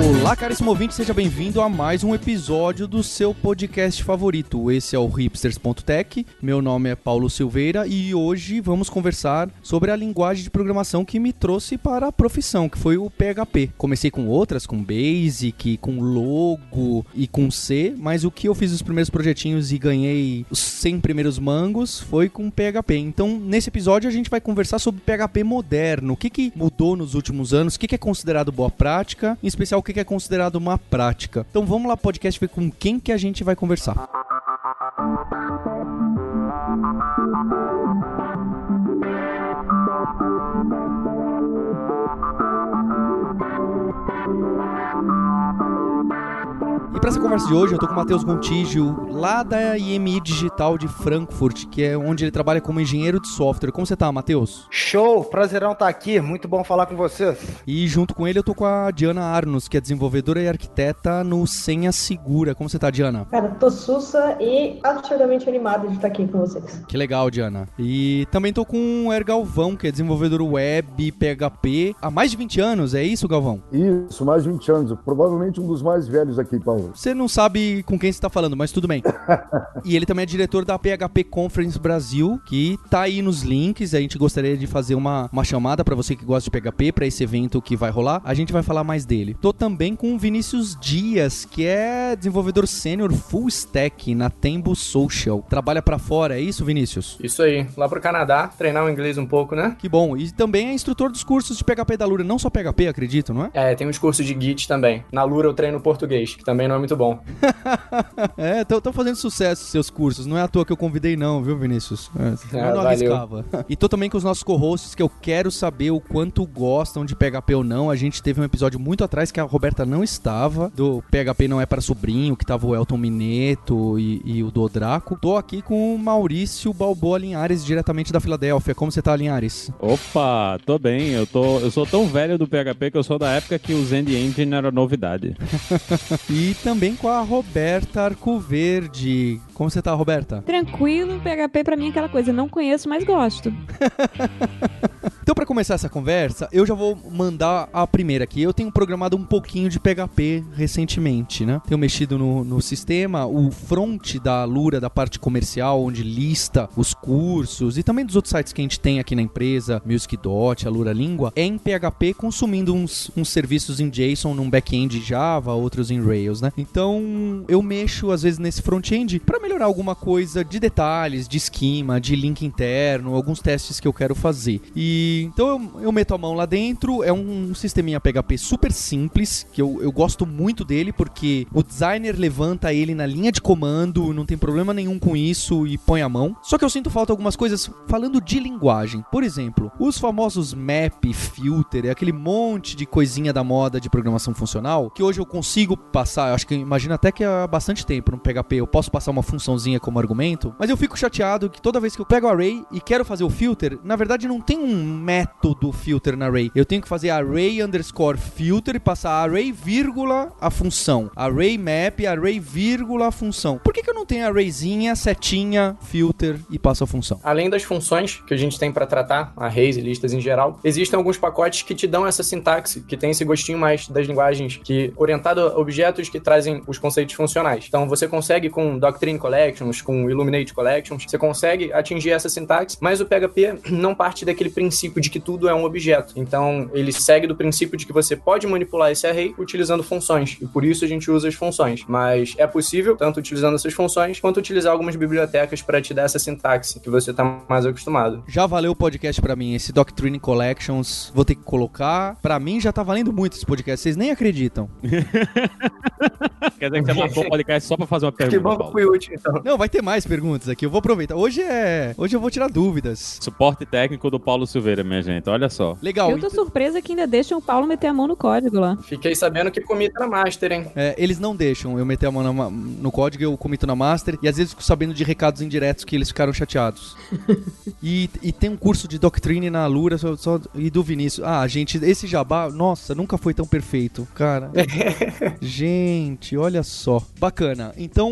Olá, caríssimo ouvinte, seja bem-vindo a mais um episódio do seu podcast favorito. Esse é o hipsters.tech. Meu nome é Paulo Silveira e hoje vamos conversar sobre a linguagem de programação que me trouxe para a profissão, que foi o PHP. Comecei com outras, com Basic, com Logo e com C, mas o que eu fiz os primeiros projetinhos e ganhei os 100 primeiros mangos foi com PHP. Então, nesse episódio a gente vai conversar sobre PHP moderno, o que, que mudou nos últimos anos, o que, que é considerado boa prática, em especial o que, é considerado uma prática. Então vamos lá, podcast, ver com quem que a gente vai conversar. E para essa conversa de hoje, eu tô com o Matheus Gontijo, lá da IMI Digital de Frankfurt, que é onde ele trabalha como engenheiro de software. Como você tá, Matheus? Show! Prazerão estar aqui, muito bom falar com vocês. E junto com ele eu tô com a Diana Arnos, que é desenvolvedora e arquiteta no Senha Segura. Como você tá, Diana? Cara, tô sussa e absurdamente animada de estar aqui com vocês. Que legal, Diana. E também tô com o Er Galvão, que é desenvolvedor web, PHP, há mais de 20 anos, é isso, Galvão? Isso, mais de 20 anos. Provavelmente um dos mais velhos aqui, Paulo. Você não sabe com quem você tá falando, mas tudo bem. e ele também é diretor da PHP Conference Brasil, que tá aí nos links. A gente gostaria de fazer uma, uma chamada para você que gosta de PHP, para esse evento que vai rolar. A gente vai falar mais dele. Tô também com o Vinícius Dias, que é desenvolvedor sênior full stack na Tembo Social. Trabalha para fora, é isso, Vinícius? Isso aí, lá pro Canadá, treinar o inglês um pouco, né? Que bom. E também é instrutor dos cursos de PHP da Lura, não só PHP, acredito, não é? É, tem uns cursos de Git também. Na Lura eu treino português, que também não é muito bom. é, estão fazendo sucesso seus cursos. Não é à toa que eu convidei, não, viu, Vinícius? É, É, eu não valeu. arriscava. e tô também com os nossos co-hosts que eu quero saber o quanto gostam de PHP ou não. A gente teve um episódio muito atrás que a Roberta não estava, do PHP não é para sobrinho, que tava o Elton Mineto e, e o Dodraco. Tô aqui com o Maurício Balboa Linhares, diretamente da Filadélfia. Como você tá, Linhares? Opa, tô bem. Eu, tô, eu sou tão velho do PHP que eu sou da época que o Zend Engine era novidade. E também com a Roberta Arcoverde. Como você tá, Roberta? Tranquilo, PHP pra mim é aquela coisa, não conheço, mas gosto. Então, pra começar essa conversa, eu já vou mandar a primeira aqui. Eu tenho programado um pouquinho de PHP recentemente, né? Tenho mexido no, no sistema, o front da Lura, da parte comercial, onde lista os cursos e também dos outros sites que a gente tem aqui na empresa, MusicDot, a Lura Língua, é em PHP consumindo uns, uns serviços em JSON num back-end Java, outros em Rails, né? Então, eu mexo às vezes nesse front-end para melhorar alguma coisa de detalhes, de esquema, de link interno, alguns testes que eu quero fazer. E então eu, eu meto a mão lá dentro, é um sisteminha PHP super simples, que eu, eu gosto muito dele, porque o designer levanta ele na linha de comando, não tem problema nenhum com isso e põe a mão. Só que eu sinto falta algumas coisas falando de linguagem. Por exemplo, os famosos map, filter, é aquele monte de coisinha da moda de programação funcional, que hoje eu consigo passar, acho que imagina até que há bastante tempo no PHP eu posso passar uma funçãozinha como argumento, mas eu fico chateado que toda vez que eu pego o array e quero fazer o filter, na verdade não tem um método filter na array. Eu tenho que fazer array underscore filter e passar array vírgula a função. Array map, array vírgula a função. Por que, que eu não tenho arrayzinha, setinha, filter e passo a função? Além das funções que a gente tem para tratar, arrays e listas em geral, existem alguns pacotes que te dão essa sintaxe, que tem esse gostinho mais das linguagens que orientado a objetos que trazem os conceitos funcionais. Então você consegue com Doctrine Collections, com Illuminate Collections, você consegue atingir essa sintaxe, mas o PHP não parte daquele princípio de que tudo é um objeto. Então ele segue do princípio de que você pode manipular esse array utilizando funções, e por isso a gente usa as funções. Mas é possível, tanto utilizando essas funções, quanto utilizar algumas bibliotecas para te dar essa sintaxe que você está mais acostumado. Já valeu o podcast pra mim, esse Doctrine Collections, vou ter que colocar. Pra mim já tá valendo muito esse podcast, vocês nem acreditam. Quer dizer que você marcou o podcast só pra fazer uma Que pergunta, bom que fui útil, então. Não, vai ter mais perguntas aqui, eu vou aproveitar. Hoje é, hoje eu vou tirar dúvidas. Suporte técnico do Paulo Silveira, minha gente. Olha só. Legal. Eu tô então- surpresa que ainda deixam o Paulo meter a mão no código lá. Fiquei sabendo que comi na master, hein? É, eles não deixam eu meter a mão na no código, eu comito na master, e às vezes fico sabendo de recados indiretos que eles ficaram chateados. e, e tem um curso de Doctrine na Lura só, só- e do Vinícius. Ah, gente, esse jabá, nossa, nunca foi tão perfeito, cara. gente, olha só, bacana. Então,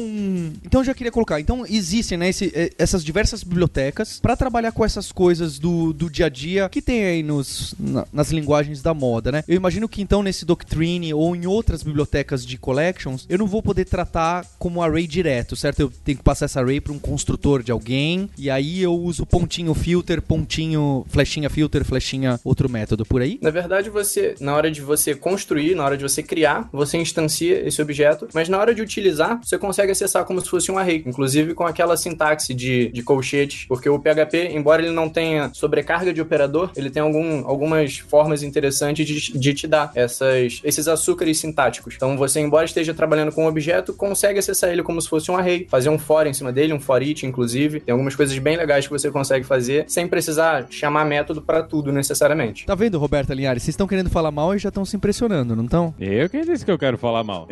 então já queria colocar. Então existem né, esse- eh, essas diversas bibliotecas para trabalhar com essas coisas do, do dia a dia que tem aí nos, na- nas linguagens da moda, né? Eu imagino que então nesse Doctrine ou em outras bibliotecas de collections, eu não vou poder tratar como array direto, certo? Eu tenho que passar essa array para um construtor de alguém e aí eu uso pontinho filter, pontinho flechinha filter, flechinha outro método por aí. Na verdade, você, na hora de você construir, na hora de você criar, você instancia esse objeto, mas na hora de utilizar, você consegue acessar como se fosse um array, inclusive com aquela sintaxe de, de colchetes, porque o PHP, embora ele não tenha sobrecarga de operador, ele tem algum, algumas formas interessantes de, de te dar essas, esses açúcares sintáticos. Então, você, embora esteja trabalhando com um objeto, consegue acessar ele como se fosse um array, fazer um for em cima dele, um for each, inclusive. Tem algumas coisas bem legais que você consegue fazer sem precisar chamar método para tudo necessariamente. Tá vendo, Roberta Linhares? Vocês estão querendo falar mal e já estão se impressionando, não estão? Eu quem disse que eu quero falar mal?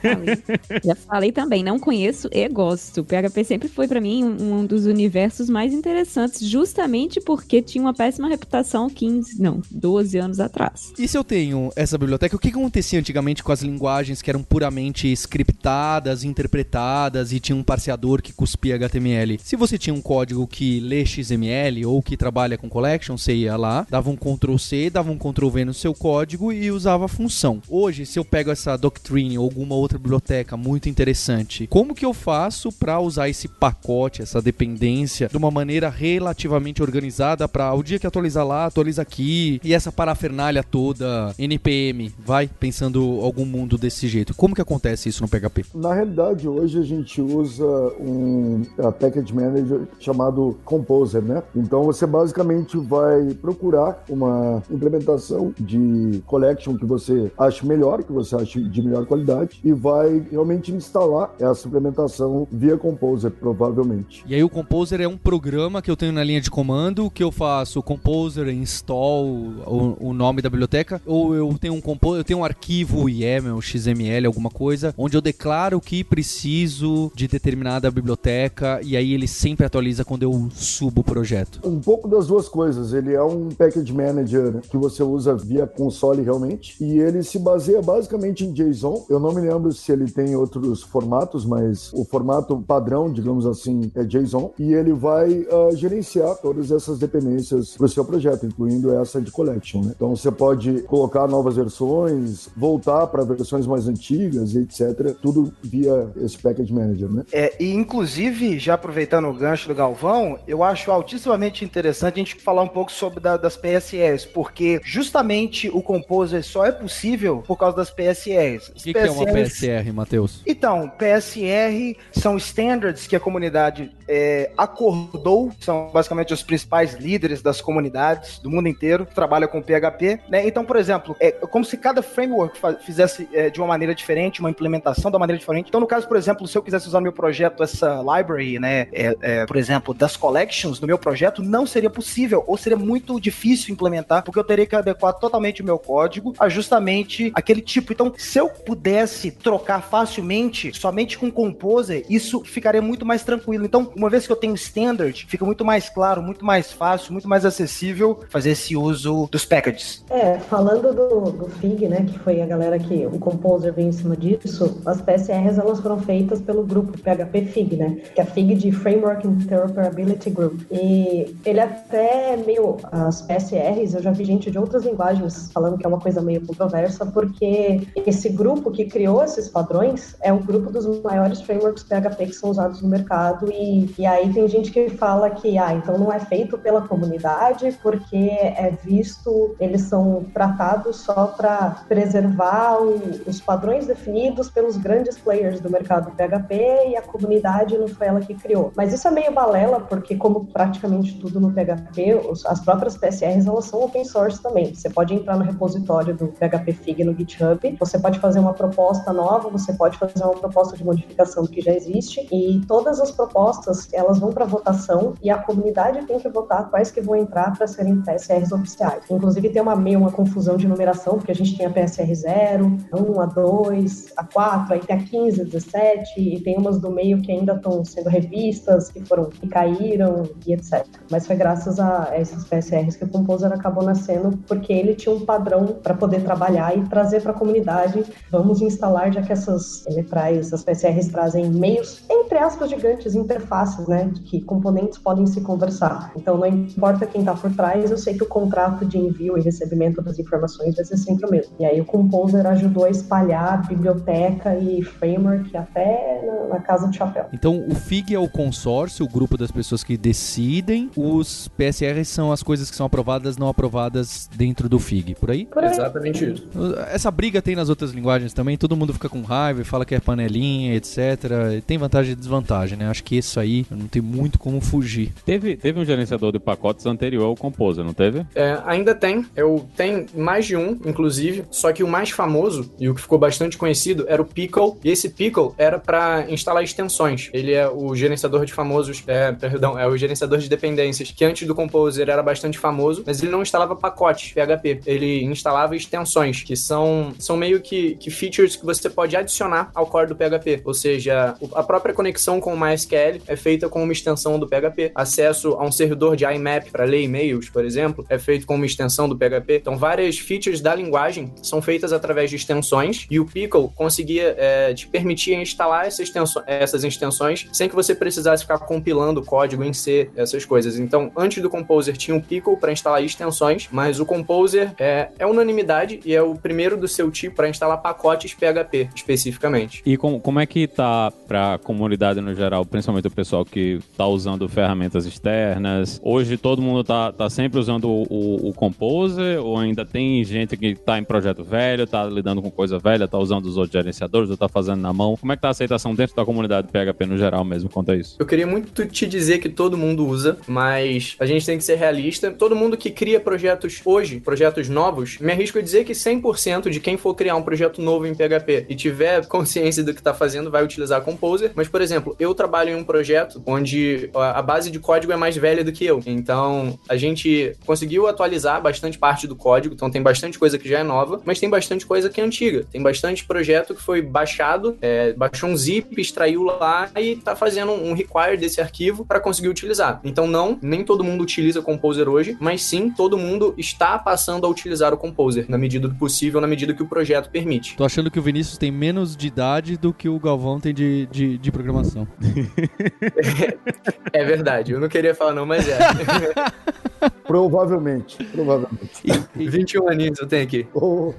Falei. Já falei também, não conheço e gosto. O PHP sempre foi pra mim um, um dos universos mais interessantes, justamente porque tinha uma péssima reputação 15, não, 12 anos atrás. E se eu tenho essa biblioteca, o que que acontecia antigamente com as linguagens que eram puramente scriptadas, interpretadas e tinha um parseador que cuspia HTML? Se você tinha um código que lê XML ou que trabalha com collection, você ia lá, dava um Ctrl C, dava um Ctrl V no seu código e usava a função. Hoje, se eu pego essa Doctrine ou alguma outra biblioteca muito interessante, como que eu faço para usar esse pacote, essa dependência, de uma maneira relativamente organizada para o dia que atualizar lá, atualiza aqui e essa parafernália toda, NPM, vai pensando algum mundo desse jeito. Como que acontece isso no PHP? Na realidade, hoje a gente usa um uh, package manager chamado Composer, né? Então você basicamente vai procurar uma implementação de collection que você ache melhor, que você ache de melhor qualidade e vai realmente instalar essa implementação via Composer, provavelmente. E aí o Composer é um programa que eu tenho na linha de comando, que eu faço Composer, install o, o nome da biblioteca, ou eu tenho um compo eu tenho um arquivo YAML, XML, alguma coisa, onde eu declaro que preciso de determinada biblioteca e aí ele sempre atualiza quando eu subo o projeto. Um pouco das duas coisas. Ele é um package manager que você usa via console realmente e ele se baseia basicamente em JSON. Eu não me lembro se ele tem outros formatos, mas o formato padrão, digamos assim, é JSON e ele vai ah, gerenciar todas essas dependências para o seu projeto, incluindo essa de collection. né? Então você pode colocar novas versões, voltar para versões mais antigas, etc. Tudo via esse package manager, né? É, e inclusive, já aproveitando o gancho do Galvão, eu acho altíssimamente interessante a gente falar um pouco sobre da- das PSRs, porque justamente o Composer só é possível por causa das PSRs. O que, que é uma PSR, Matheus? Então, PSR são standards que a comunidade é, acordou, são basicamente os principais líderes das comunidades do mundo inteiro que trabalham com PHP. Né? Então, por exemplo, é como se cada framework fizesse é, de uma maneira diferente, uma implementação uma maneira diferente. Então, no caso, por exemplo, se eu quisesse usar no meu projeto essa library, né, é, é, por exemplo, das collections no meu projeto, não seria possível, ou seria muito difícil implementar, porque eu teria que adequar totalmente o meu código a justamente aquele tipo. Então, se eu pudesse trocar facilmente, somente com Composer, isso ficaria muito mais tranquilo. Então, uma vez que eu tenho standard, fica muito mais claro, muito mais fácil, muito mais acessível fazer esse uso dos packages. É, falando do, do FIG, né, que foi a galera que o Composer veio em cima disso, as PSRs elas foram feitas pelo grupo PHP FIG, né, que é a FIG de Framework Interoperability Group. E ele até meio, as PSRs, eu já vi gente de outras linguagens falando que é uma coisa meio controversa, porque esse grupo que criou esses padrões é o grupo dos maiores frameworks PHP que são usados no mercado e, e aí tem gente que fala que, ah, então não é feito pela comunidade porque é visto, eles são tratados só para preservar o- os padrões definidos pelos grandes players do mercado PHP e a comunidade não foi ela que criou. Mas isso é meio balela porque como praticamente tudo no PHP, os- as próprias PSRs elas são open source também. Você pode entrar no repositório do PHP Fig no GitHub, você pode fazer uma proposta nova, você pode fazer uma proposta de modificação do que já existe e todas as propostas elas vão para votação e a comunidade tem que votar quais que vão entrar para serem PSRs oficiais. Inclusive tem uma meio uma confusão de numeração, porque a gente tem a PSR 0, a 1, a 2, a 4, aí tem a 15, a 17 e tem umas do meio que ainda estão sendo revistas, que foram que caíram e etc. Mas foi graças a essas PSRs que o Composer acabou nascendo, porque ele tinha um padrão para poder trabalhar e trazer para a comunidade, vamos instalar de que essas ele traz, as PSRs trazem meios, entre aspas, gigantes, interfaces, né? Que componentes podem se conversar. Então não importa quem está por trás, eu sei que o contrato de envio e recebimento das informações vai ser sempre o mesmo. E aí o Composer ajudou a espalhar biblioteca e framework até na, na casa do chapéu. Então o FIG é o consórcio, o grupo das pessoas que decidem, os PSRs são as coisas que são aprovadas, não aprovadas dentro do FIG, por aí? Por aí. Exatamente isso. Essa briga tem nas outras linguagens também, todo mundo fica com raiva e fala que é panelinha, etc. Tem vantagem e desvantagem, né? Acho que isso aí não tem muito como fugir. Teve, teve um gerenciador de pacotes anterior ao Composer, não teve? É, ainda tem. Eu tenho mais de um, inclusive. Só que o mais famoso e o que ficou bastante conhecido era o Pickle. E esse Pickle era para instalar extensões. Ele é o gerenciador de famosos, é, perdão, é o gerenciador de dependências que antes do Composer era bastante famoso, mas ele não instalava pacotes PHP. Ele instalava extensões, que são, são meio que, que features que você pode adicionar ao core do PHP. Ou seja, a própria conexão com o MySQL é feita com uma extensão do PHP. Acesso a um servidor de IMAP para ler e-mails, por exemplo, é feito com uma extensão do PHP. Então, várias features da linguagem são feitas através de extensões e o Pickle conseguia é, te permitir instalar essa extenso- essas extensões sem que você precisasse ficar compilando código em C, essas coisas. Então, antes do Composer tinha o Pickle para instalar extensões, mas o Composer é, é unanimidade e é o primeiro do seu tipo para instalar pacotes PHP especificamente. E com- como é que tá pra comunidade no geral, principalmente o pessoal que tá usando ferramentas externas? Hoje todo mundo tá, tá sempre usando o, o- o Composer ou ainda tem gente que tá em projeto velho, tá lidando com coisa velha, tá usando os outros gerenciadores ou tá fazendo na mão? Como é que tá a aceitação dentro da comunidade PHP no geral mesmo quanto a isso? Eu queria muito te dizer que todo mundo usa, mas a gente tem que ser realista. Todo mundo que cria projetos hoje, projetos novos, me arrisco a dizer que 100% de quem for criar um projeto novo em PHP e tiver consciência do que está fazendo vai utilizar Composer. Mas, por exemplo, eu trabalho em um projeto onde a a base de código é mais velha do que eu. Então, a gente conseguiu atualizar bastante parte do código, então tem bastante coisa que já é nova, mas tem bastante coisa que é antiga. Tem bastante projeto que foi baixado, é, baixou um zip, extraiu lá e tá fazendo um require desse arquivo para conseguir utilizar. Então não, nem todo mundo utiliza Composer hoje, mas sim todo mundo está passando a utilizar o Composer na medida do possível, na medida que o projeto permite. Tô achando que o Vinícius tem menos de idade do que o Galvão tem de, de, de programação. É verdade, eu não queria falar não, mas é. Provavelmente, provavelmente. 21 aninhos eu tenho aqui. Ou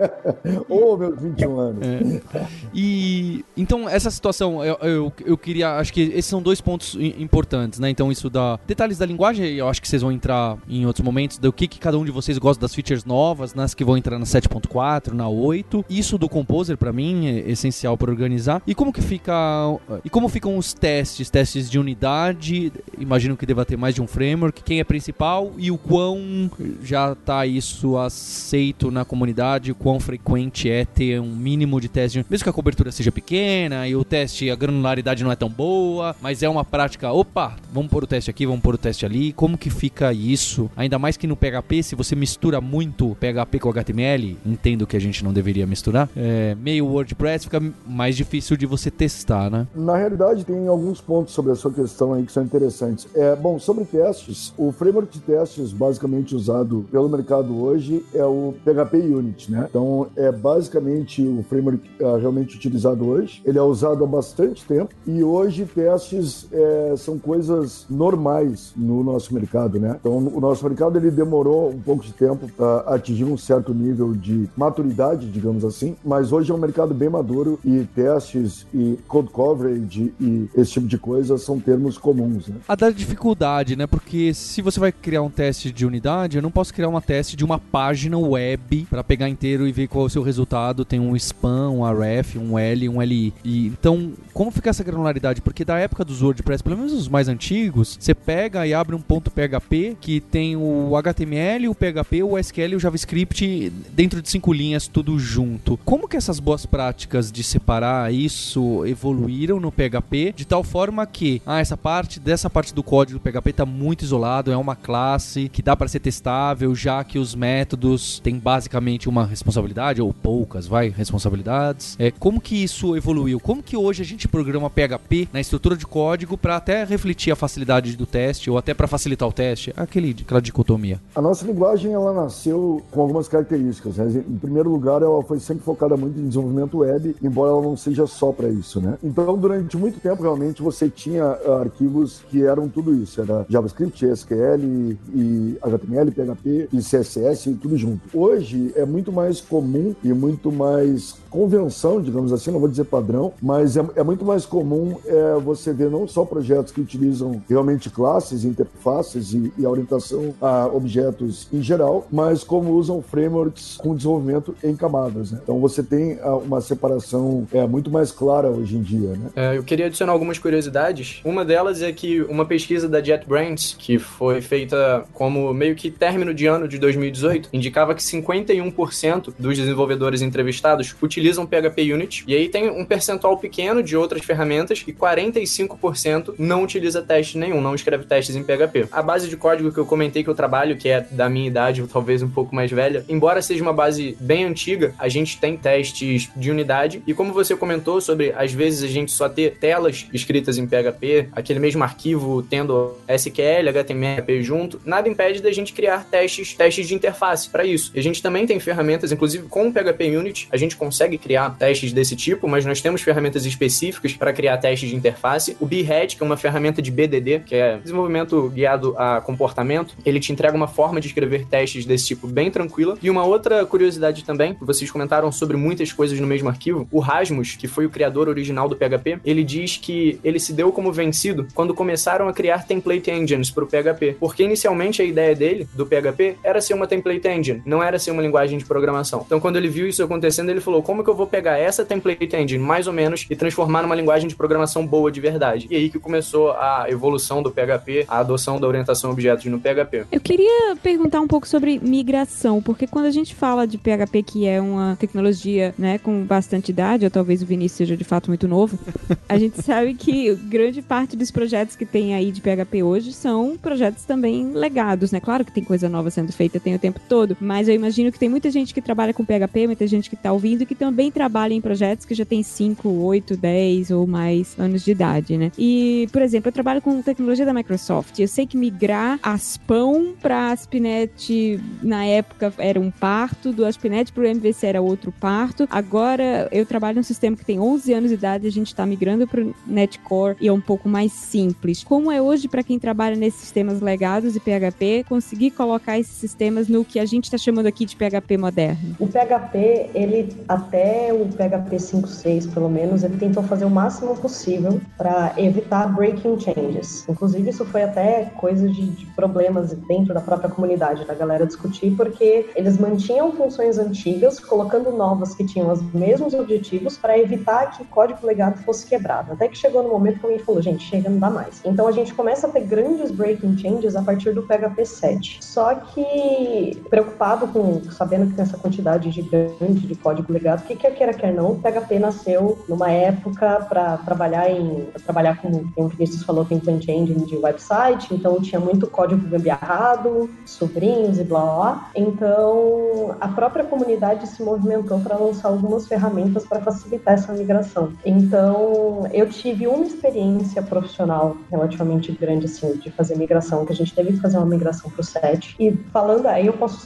oh, meus 21 anos. E então essa situação, eu, eu, eu queria, acho que esses são dois pontos importantes, né? Então isso da detalhes da linguagem, eu acho que vocês vão entrar em outros momentos, do que, que cada um de vocês gosta das features novas, nas que vão entrar na 7.4, na 8. Isso do Composer pra mim é essencial para organizar. E como que fica e como ficam os testes, testes de unidade? Imagino que deva ter mais de um framework, quem é principal e o quão já tá isso aceito na comunidade, o quão frequente é ter um mínimo de teste, mesmo que a cobertura seja pequena e o teste, a granularidade não é tão boa, mas é uma prática, opa, vamos pôr o teste aqui, vamos pôr o teste ali, como que fica isso? Ainda mais que no PHP, se você mistura muito PHP com HTML, entendo que a gente não deveria misturar, é, meio WordPress fica mais difícil de você testar, né? Na realidade, tem alguns pontos sobre a sua questão aí que são interessantes. É, bom, sobre testes, o framework de testes basicamente usado pelo mercado hoje é o PHP Unit, né? Então, é basicamente o framework é, realmente utilizado hoje. Ele é usado há bastante tempo e hoje testes é, são coisas normais no nosso mercado, né? Então, o nosso mercado ele demorou um pouco de tempo para atingir um certo nível de maturidade, digamos assim, mas hoje é um mercado bem maduro e testes e code coverage e esse tipo de coisa são termos comuns, né? A da dificuldade, né? Porque se você vai criar um teste de unidade, eu não posso criar uma teste de uma página web para pegar inteiro e ver qual é o seu resultado. Tem um spam, um ref, um L, um LI. E, então, como fica essa granularidade? Porque da época dos WordPress, pelo menos os mais antigos, você pega e abre um ponto PHP que tem o HTML, o PHP, o SQL e o JavaScript dentro de cinco linhas, tudo junto. Como que essas boas práticas de separar isso evoluíram no PHP de tal forma que, ah, essa parte dessa parte do código do PHP está muito isolado, é uma classe, que dá para ser testável, já que os métodos têm basicamente uma responsabilidade, ou poucas, vai, responsabilidades. É, como que isso evoluiu? Como que hoje a gente programa PHP na estrutura de código para até refletir a facilidade do teste, ou até para facilitar o teste? Aquele, aquela dicotomia. A nossa linguagem, ela nasceu com algumas características. Né? Em primeiro lugar, ela foi sempre focada muito em desenvolvimento web, embora ela não seja só para isso, né? Então, durante muito tempo, realmente, você tinha ah, arquivos que eram tudo isso. Era JavaScript, SQL, e HTML, PHP e CSS, tudo junto. Hoje é muito mais comum e muito mais convenção, digamos assim, não vou dizer padrão, mas é, é muito mais comum é, você ver não só projetos que utilizam realmente classes, interfaces e, e, a orientação a objetos em geral, mas como usam frameworks com desenvolvimento em camadas. Né? Então você tem ah, uma separação é, muito mais clara hoje em dia. Né? É, eu queria adicionar algumas curiosidades. Uma delas é que uma pesquisa da JetBrains, que foi feita como meio que término de ano de 2018, indicava que 51% dos desenvolvedores entrevistados utilizam PHP Unit, e aí tem um percentual pequeno de outras ferramentas e 45% não utiliza teste nenhum, não escreve testes em PHP. A base de código que eu comentei que eu trabalho, que é da minha idade, ou talvez um pouco mais velha, embora seja uma base bem antiga, a gente tem testes de unidade, e como você comentou sobre, às vezes, a gente só ter telas escritas em PHP, aquele mesmo arquivo tendo SQL, HTML junto, nada impede da gente criar testes, testes de interface para isso. E a gente também tem ferramentas, inclusive com o PHP Unit, a gente consegue criar testes desse tipo, mas nós temos ferramentas específicas para criar testes de interface. O Behead, que é uma ferramenta de BDD, que é desenvolvimento guiado a comportamento, ele te entrega uma forma de escrever testes desse tipo bem tranquila. E uma outra curiosidade também, vocês comentaram sobre muitas coisas no mesmo arquivo, o Rasmus, que foi o criador original do PHP, ele diz que ele se deu como vencido quando começaram a criar template engines para o PHP, porque inicialmente a ideia dele, do PHP, era ser uma template engine, não era ser uma linguagem de programação. Então, quando ele viu isso acontecendo, ele falou: como que eu vou pegar essa template engine, mais ou menos, e transformar numa linguagem de programação boa de verdade? E aí que começou a evolução do PHP, a adoção da orientação a objetos no PHP. Eu queria perguntar um pouco sobre migração, porque quando a gente fala de PHP, que é uma tecnologia né, com bastante idade, ou talvez o Vinícius seja de fato muito novo, a gente sabe que grande parte dos projetos que tem aí de PHP hoje são projetos também legados, né? Claro que tem coisa nova sendo feita, tem o tempo todo, mas eu imagino que tem muita gente que trabalha com PHP, muita gente que está ouvindo que também trabalha em projetos que já tem 5, 8, 10 ou mais anos de idade, né? E, por exemplo, eu trabalho com tecnologia da Microsoft. Eu sei que migrar Aspão para Aspinet na época era um parto, do Aspinet para MVC era outro parto. Agora eu trabalho num sistema que tem 11 anos de idade e a gente está migrando para o Netcore e é um pouco mais simples. Como é hoje para quem trabalha nesses sistemas legados e PHP, conseguir colocar esses sistemas no que a gente está chamando aqui de PHP moderno? O PHP, ele até o PHP 5.6, pelo menos, ele tentou fazer o máximo possível para evitar breaking changes. Inclusive, isso foi até coisa de, de problemas dentro da própria comunidade da galera discutir, porque eles mantinham funções antigas, colocando novas que tinham os mesmos objetivos para evitar que código legado fosse quebrado. Até que chegou no momento alguém falou, gente, chega, não dá mais. Então a gente começa a ter grandes breaking changes a partir do PHP 7. Só que, preocupado com, sabendo que tem essa quantidade gigante de código legado, o que quer queira, quer não, o PHP nasceu numa época para trabalhar em, trabalhar com, como o Vinícius falou, template engine de website, então tinha muito código gambiarrado, sobrinhos e blá blá. Então, a própria comunidade se movimentou para lançar algumas ferramentas para facilitar essa migração. Então, eu tive uma experiência profissional relativamente grande, assim, de fazer migração, que a gente teve que fazer uma migração para o set. E falando aí, eu posso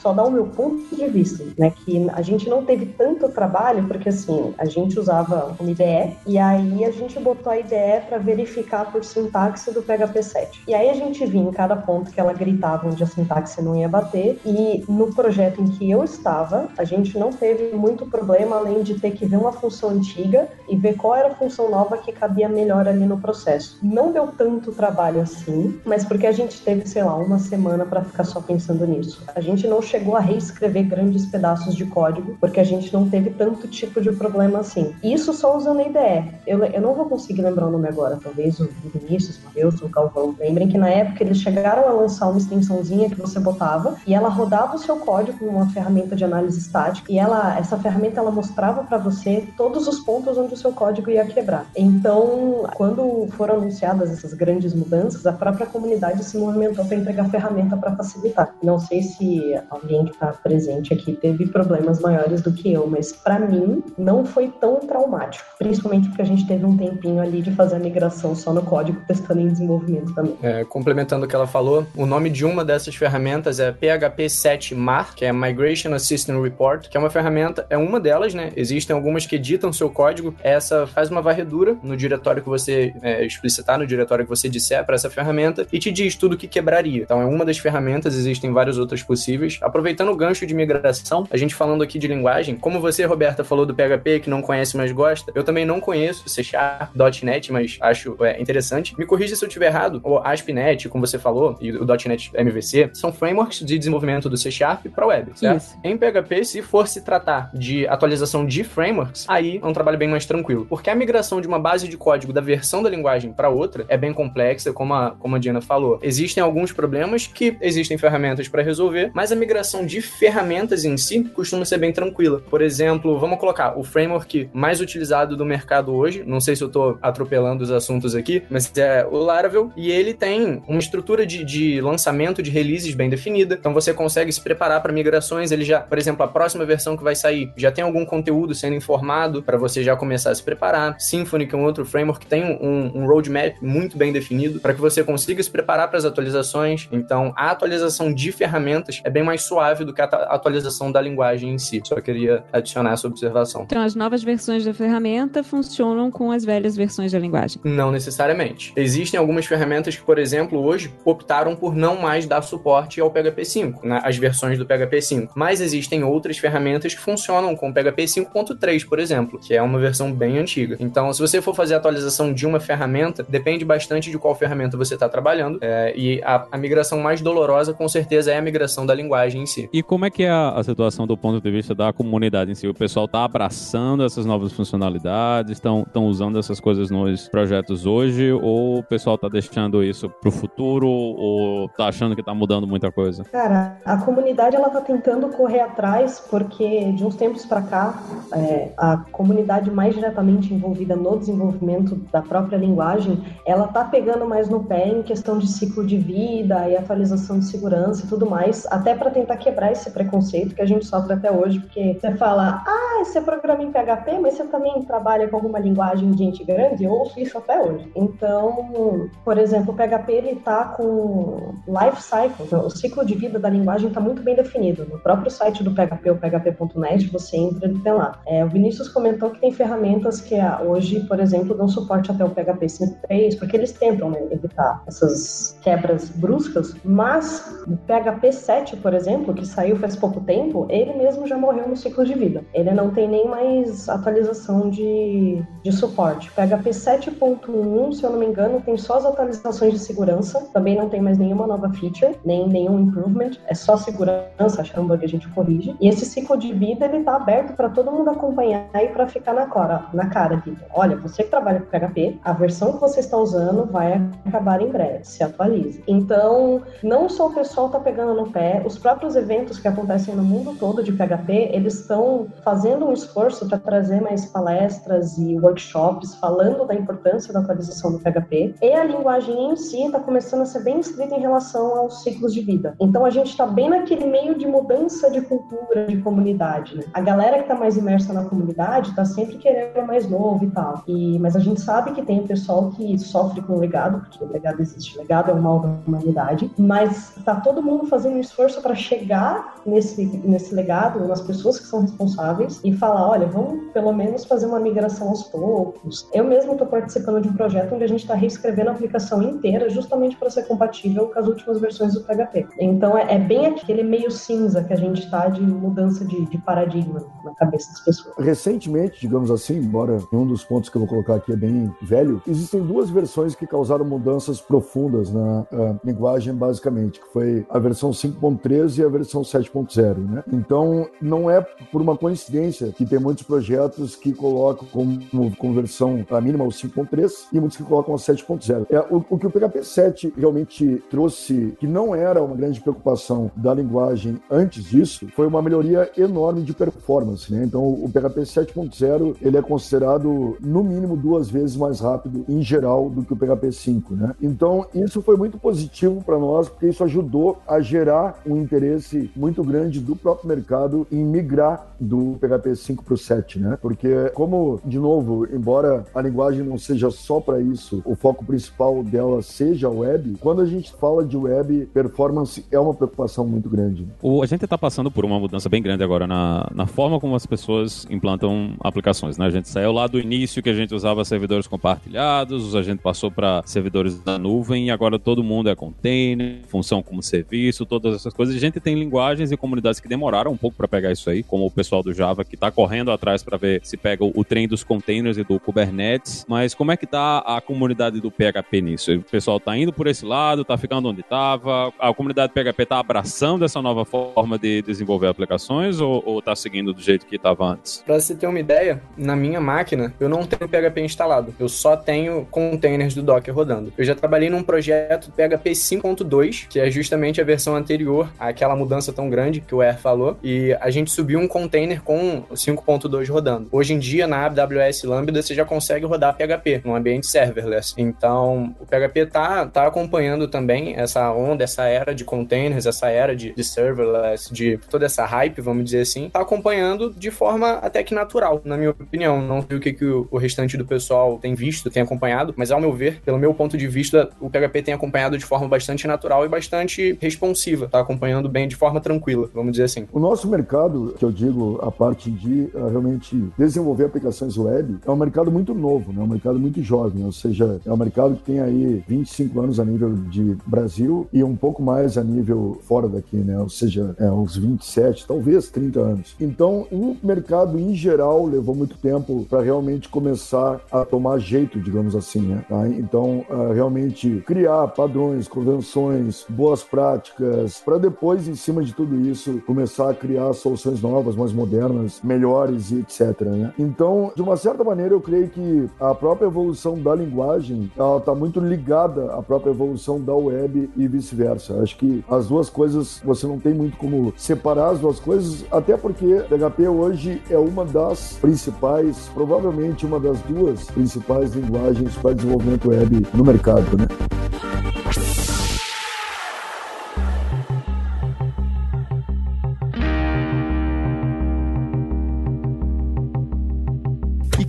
só dar o meu ponto de vista, né? Que a gente não teve tanto trabalho, porque assim, a gente usava uma IDE, e aí a gente botou a IDE para verificar por sintaxe do PHP 7. E aí a gente via em cada ponto que ela gritava onde a sintaxe não ia bater, e no projeto em que eu estava, a gente não teve muito problema, além de ter que ver uma função antiga e ver qual era a função nova que cabia melhor ali no processo. Não deu tanto trabalho assim, mas porque a gente teve, sei lá, uma semana para ficar só pensando nisso. A gente não chegou a reescrever grandes pedaços de código, porque a gente não teve tanto tipo de problema assim. Isso só usando a IDE. Eu, eu não vou conseguir lembrar o nome agora, talvez o Vinícius, o Matheus, o Calvão. Lembrem que na época eles chegaram a lançar uma extensãozinha que você botava e ela rodava o seu código com uma ferramenta de análise estática e ela, essa ferramenta ela mostrava para você todos os pontos onde o seu código ia quebrar. Então, quando foram anunciadas essas grandes mudanças, a própria comunidade se movimentou para entregar ferramenta para facilitar. Não sei se alguém que está presente aqui teve problemas maiores do que eu, mas para mim não foi tão traumático, principalmente porque a gente teve um tempinho ali de fazer a migração só no código, testando em desenvolvimento também. É, complementando o que ela falou, o nome de uma dessas ferramentas é PHP 7 MAR, que é Migration Assistant Report, que é uma ferramenta, é uma delas, né? Existem algumas que editam seu código. Essa faz uma varredura no diretório que você é, explicitar, no diretório que você disser para essa ferramenta e te diz tudo que quebraria. Então é uma das ferramentas, existem várias outras possíveis. Aproveitando o gancho de migração, a gente falando aqui de linguagem, como você, Roberta, falou do PHP, que não conhece, mas gosta, eu também não conheço C Sharp, .NET, mas acho é, interessante. Me corrija se eu estiver errado. O ASP.NET, como você falou, e o .NET MVC, são frameworks de desenvolvimento do C Sharp para web, certo? Isso. Em PHP, se for se tratar de atualização de frameworks, aí é um trabalho bem mais tranquilo. Porque a migração de uma base de código da versão da linguagem para outra é bem complexa, como a, como a Diana falou. Existem alguns problemas que existem ferramentas para resolver, mas a migração de ferramentas em si costuma ser bem tranquila. Por exemplo, vamos colocar o framework mais utilizado do mercado hoje, não sei se eu estou atropelando os assuntos aqui, mas é o Laravel, e ele tem uma estrutura de, de lançamento de releases bem definida, então você consegue se preparar para migrações, ele já, por exemplo, a próxima versão que vai sair já tem algum conteúdo sendo informado para você já começar a se preparar. Symfony, que é um outro framework, tem um, um roadmap muito bem definido para que você consiga se preparar para as atualizações. Então, a atualização de ferramentas é bem mais suave do que a atualização da linguagem em si. Só queria adicionar essa observação. Então, as novas versões da ferramenta funcionam com as velhas versões da linguagem? Não necessariamente. Existem algumas ferramentas que, por exemplo, hoje optaram por não mais dar suporte ao PHP 5, né, as versões do PHP 5. Mas existem outras ferramentas que funcionam com o PHP 5.3, por exemplo, que é uma versão bem antiga. Então, se você for fazer a atualização de uma ferramenta, depende bastante de qual ferramenta você está trabalhando. É, e a, a, migração mais dolorosa, com certeza, é a migração da linguagem em si. E como é que é a, a situação do ponto de vista da comunidade em si? O pessoal está abraçando essas novas funcionalidades, estão usando essas coisas nos projetos hoje, ou o pessoal está deixando isso para o futuro, ou está achando que está mudando muita coisa? Cara, a comunidade ela tá tentando correr atrás, porque de uns tempos para cá, é, a comunidade mais diretamente envolvida no desenvolvimento da própria linguagem, ela tá pegando mais no pé em questão de ciclo de vida e atualização de segurança e tudo mais, até para tentar quebrar esse preconceito que a gente sofre até hoje, porque você fala, ah, você programa em PHP, mas você também trabalha com alguma linguagem de gente grande? Eu ouço isso até hoje. Então, por exemplo, o PHP ele tá com life cycle, o ciclo de vida da linguagem está muito bem definido. No próprio site do PHP, o php.net, você entra e tem lá. É, o Vinícius comentou que tem ferramentas que ah, hoje, por exemplo, dão suporte até o PHP 5.3, porque eles tentam né, evitar essas quebras bruscas, mas o PHP 7, por exemplo, que saiu faz pouco tempo, ele mesmo já morreu no ciclo de vida. Ele não tem nem mais atualização de, de suporte. PHP 7.1, se eu não me engano, tem só as atualizações de segurança, também não tem mais nenhuma nova feature, nem nenhum improvement, é só segurança, achando bug a gente corrige. E esse ciclo de vida, ele tá aberto para todo mundo acompanhar e para ficar na cara, na cara de, olha, você que trabalha com PHP, a versão que você está usando vai acabar em breve, se atualize. Então, não só o pessoal tá pegando no pé, os próprios eventos que acontecem no mundo todo de PHP, eles estão fazendo um esforço para trazer mais palestras e workshops falando da importância da atualização do PHP. E a linguagem em si está começando a ser bem escrita em relação aos ciclos de vida. Então, a gente está bem naquele meio de mudança de cultura, de comunidade. Né? A galera que está mais imersa na comunidade está sempre querendo mais novo e tal. E, mas a gente sabe que tem o pessoal que sofre com o legado, porque o legado existe, o legado é o mal da humanidade, mas tá todo mundo fazendo um esforço para chegar nesse, nesse legado, nas pessoas que são responsáveis e falar, olha, vamos pelo menos fazer uma migração aos poucos. Eu mesmo estou participando de um projeto onde a gente está reescrevendo a aplicação inteira justamente para ser compatível com as últimas versões do PHP. Então é, é bem aquele meio cinza que a gente está de mudança de, de paradigma na cabeça das pessoas. Recentemente, digamos assim, embora um dos pontos que eu vou colocar aqui é bem velho, existem duas versões que causaram mudanças profundas na linguagem, basicamente, que foi a versão 5.13 e a versão 7.0, né? Então, não é por uma coincidência que tem muitos projetos que colocam como conversão a mínima o 5.3 e muitos que colocam a 7.0. É, o, o que o PHP 7 realmente trouxe, que não era uma grande preocupação da linguagem antes disso, foi uma melhoria enorme de performance, né? Então, o PHP 7.0, ele é considerado, no mínimo, duas vezes mais rápido, em geral, do que o PHP 5, né? Então, isso foi muito positivo para nós, porque isso ajudou a gerar um interesse muito grande do próprio mercado em migrar do PHP 5 para o 7, né? Porque, como, de novo, embora a linguagem não seja só para isso, o foco principal dela seja a web, quando a gente fala de web, performance é uma preocupação muito grande. O, a gente está passando por uma mudança bem grande agora na, na forma como as pessoas implantam aplicações, né? A gente saiu lá do início que a gente usava servidores compartilhados, a gente passou para servidores da nuvem e agora todo mundo é container, função como serviço, todas essas coisas. A gente tem linguagens e comunidades que demoraram um pouco para pegar isso aí, como o pessoal do Java que está correndo atrás para ver se pega o, trem dos containers e do Kubernetes. Mas como é que tá a comunidade do PHP nisso? O pessoal está indo por esse lado, está ficando onde estava? A comunidade PHP está abraçando essa nova forma de desenvolver aplicações ou está seguindo do jeito que estava antes? Para você ter uma ideia, na minha máquina eu não tenho PHP instalado, eu só tenho containers do Docker rodando. Eu já trabalhei num projeto PHP 5.2, que é justamente a versão anterior àquela mudança tão grande que o Er falou, e a gente subiu um container com o 5.2 rodando. Hoje em dia, na AWS Lambda, você já consegue rodar PHP num ambiente serverless. Então, o PHP tá, tá acompanhando também essa onda, essa era de containers, essa era de, de serverless, de toda essa hype, vamos dizer assim, tá acompanhando de forma até que natural, na minha opinião. Não sei o que, que o, o restante do pessoal tem visto, tem acompanhado, mas ao meu ver, pelo meu ponto de vista, o PHP tem acompanhado de forma bastante natural e bastante responsiva, tá acompanhando bem de forma tranquila, vamos dizer assim. O nosso mercado, que eu digo, a parte de uh, realmente desenvolver aplicações web, é um mercado muito novo, né? É um mercado muito jovem, ou seja, é um mercado que tem aí 25 anos a nível de Brasil e um pouco mais a nível fora daqui, né? Ou seja, é uns 27, talvez 30 anos. Então, o mercado em geral levou muito tempo para realmente começar a tomar jeito, digamos assim, né? Tá? Então, uh, realmente criar padrões, convenções, boas práticas, para depois, em cima de tudo isso, começar a criar soluções novas, mais modernas, melhores e etc. Né? Então, de uma certa maneira, eu creio que a própria evolução da linguagem está muito ligada à própria evolução da web e vice-versa. Acho que as duas coisas, você não tem muito como separar as duas coisas, até porque PHP hoje é uma das principais, provavelmente uma das duas principais linguagens para desenvolvimento web no mercado, né?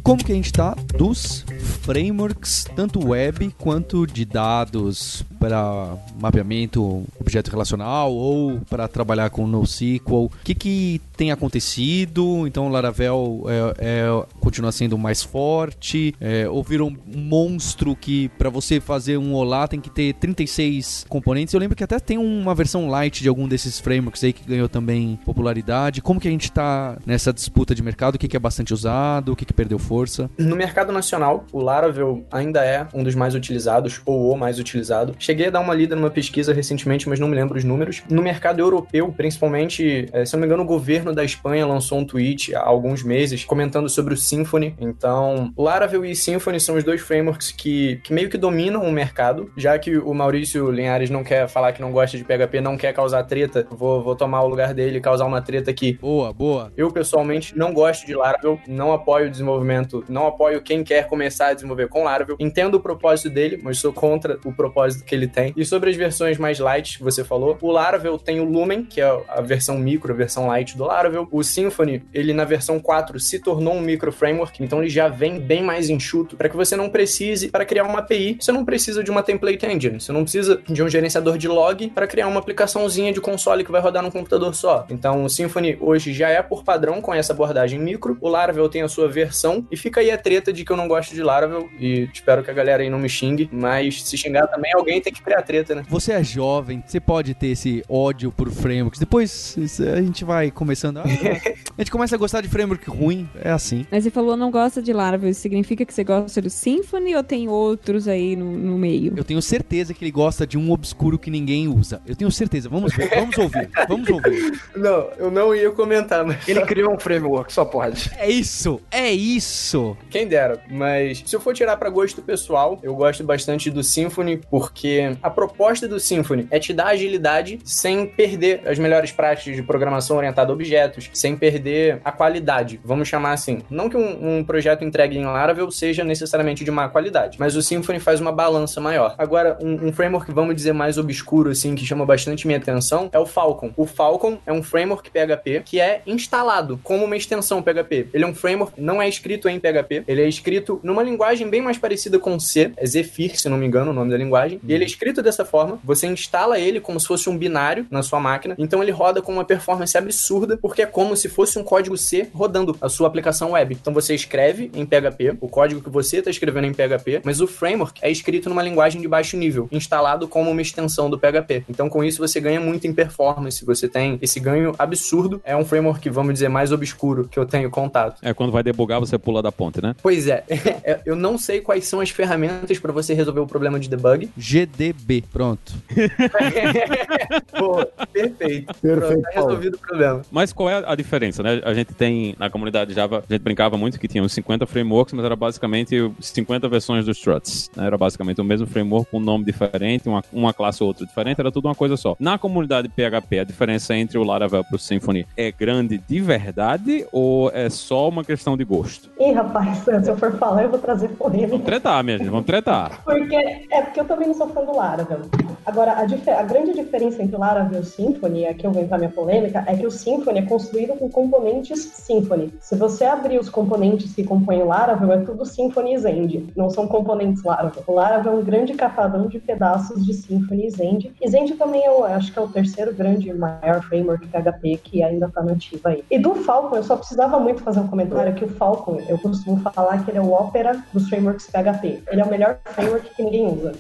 Como que a gente tá? Dos frameworks, tanto web quanto de dados para mapeamento objeto relacional ou para trabalhar com NoSQL. O que, que tem acontecido? Então, Laravel é, é, continua sendo mais forte? É, ou virou um monstro que para você fazer um Olá tem que ter 36 componentes? Eu lembro que até tem uma versão light de algum desses frameworks aí que ganhou também popularidade. Como que a gente está nessa disputa de mercado? O que, que é bastante usado? O que, que perdeu força? No mercado nacional, o Laravel ainda é um dos mais utilizados, ou o mais utilizado. Cheguei a dar uma lida numa pesquisa recentemente, mas não me lembro os números. No mercado europeu, principalmente, é, se não me engano, o governo da Espanha lançou um tweet há alguns meses comentando sobre o Symfony. Então, Laravel e Symfony são os dois frameworks que, que meio que dominam o mercado, já que o Maurício Linhares não quer falar que não gosta de PHP, não quer causar treta, vou, vou tomar o lugar dele e causar uma treta aqui. Boa, boa. Eu, pessoalmente, não gosto de Laravel, não apoio o desenvolvimento, não apoio quem quer começar desenvolver com Laravel. Entendo o propósito dele, mas sou contra o propósito que ele tem. E sobre as versões mais light que você falou, o Laravel tem o Lumen, que é a versão micro, a versão light do Laravel. O Symfony, ele na versão 4 se tornou um micro framework, então ele já vem bem mais enxuto para que você não precise para criar uma API, você não precisa de uma template engine, você não precisa de um gerenciador de log para criar uma aplicaçãozinha de console que vai rodar num computador só. Então o Symfony hoje já é por padrão com essa abordagem micro. O Laravel tem a sua versão e fica aí a treta de que eu não gosto de Laravel e espero que a galera aí não me xingue, mas se xingar também alguém tem que criar treta, né? Você é jovem, você pode ter esse ódio por frameworks. Depois a gente vai começando. a- a gente começa a gostar de framework ruim. É assim. Mas você falou não gosta de Laravel, isso significa que você gosta do Symfony ou tem outros aí no, no meio? Eu tenho certeza que ele gosta de um obscuro que ninguém usa. Eu tenho certeza. Vamos ver, vamos ouvir. Vamos ouvir. Não, eu não ia comentar, mas Ele criou um framework, só pode. É isso, é isso. quem dera. Mas se eu for tirar pra gosto pessoal, eu gosto bastante do Symfony porque a proposta do Symfony é te dar agilidade sem perder as melhores práticas de programação orientada a objetos, sem perder a qualidade. Vamos chamar assim. Não que um, um projeto entregue em Laravel seja necessariamente de má qualidade, mas o Symfony faz uma balança maior. Agora, um, um framework, vamos dizer, mais obscuro, assim, que chama bastante minha atenção, é o Falcon. O Falcon é um framework PHP que é instalado como uma extensão PHP. Ele é um framework, não é escrito em PHP, ele é escrito numa linguagem bem mais parecida com C, é Zephyr, se não me engano, o nome da linguagem, e ele é escrito dessa forma, você instala ele como se fosse um binário na sua máquina, então ele roda com uma performance absurda, porque é como se fosse um código C rodando a sua aplicação web. Então você escreve em PHP, o código que você está escrevendo em PHP, mas o framework é escrito numa linguagem de baixo nível, instalado como uma extensão do PHP. Então com isso você ganha muito em performance, você tem esse ganho absurdo. É um framework, vamos dizer, mais obscuro que eu tenho contato. É quando vai debugar, você pula da ponte, né? Pois é, eu não sei quais são as ferramentas para você resolver o problema de debug. GDB, pronto. Pô, perfeito. Perfeito, Pronto, tá resolvido o problema. Mas qual é a diferença, né? A gente tem, na comunidade Java, a gente brincava muito que tinha uns 50 frameworks, mas era basicamente 50 versões dos struts. né? Era basicamente o mesmo framework com um nome diferente, uma, uma classe ou outra diferente, era tudo uma coisa só. Na comunidade PHP, a diferença entre o Laravel pro Symfony é grande de verdade ou é só uma questão de gosto? Ih, rapaz, se eu for falar, eu vou trazer polêmica. Tretar, minha gente, vamos tretar. Porque é porque eu também não sou fã do Laravel. Agora, a, dife- a grande diferença entre o Laravel e o Symfony, aqui eu vou entrar minha polêmica, é que o Symfony é construído com componentes Symfony. Se você abrir os componentes que compõem o Laravel, é tudo Symfony e Zend. Não são componentes Laravel. O Laravel é um grande catadão de pedaços de Symfony e Zend. E Zend também eu acho que é o terceiro grande maior framework PHP que ainda está nativo aí. E do Falcon, eu só precisava muito fazer um comentário que o Falcon, eu costumo falar que ele é o ópera dos frameworks PHP. Ele é o melhor framework que ninguém usa.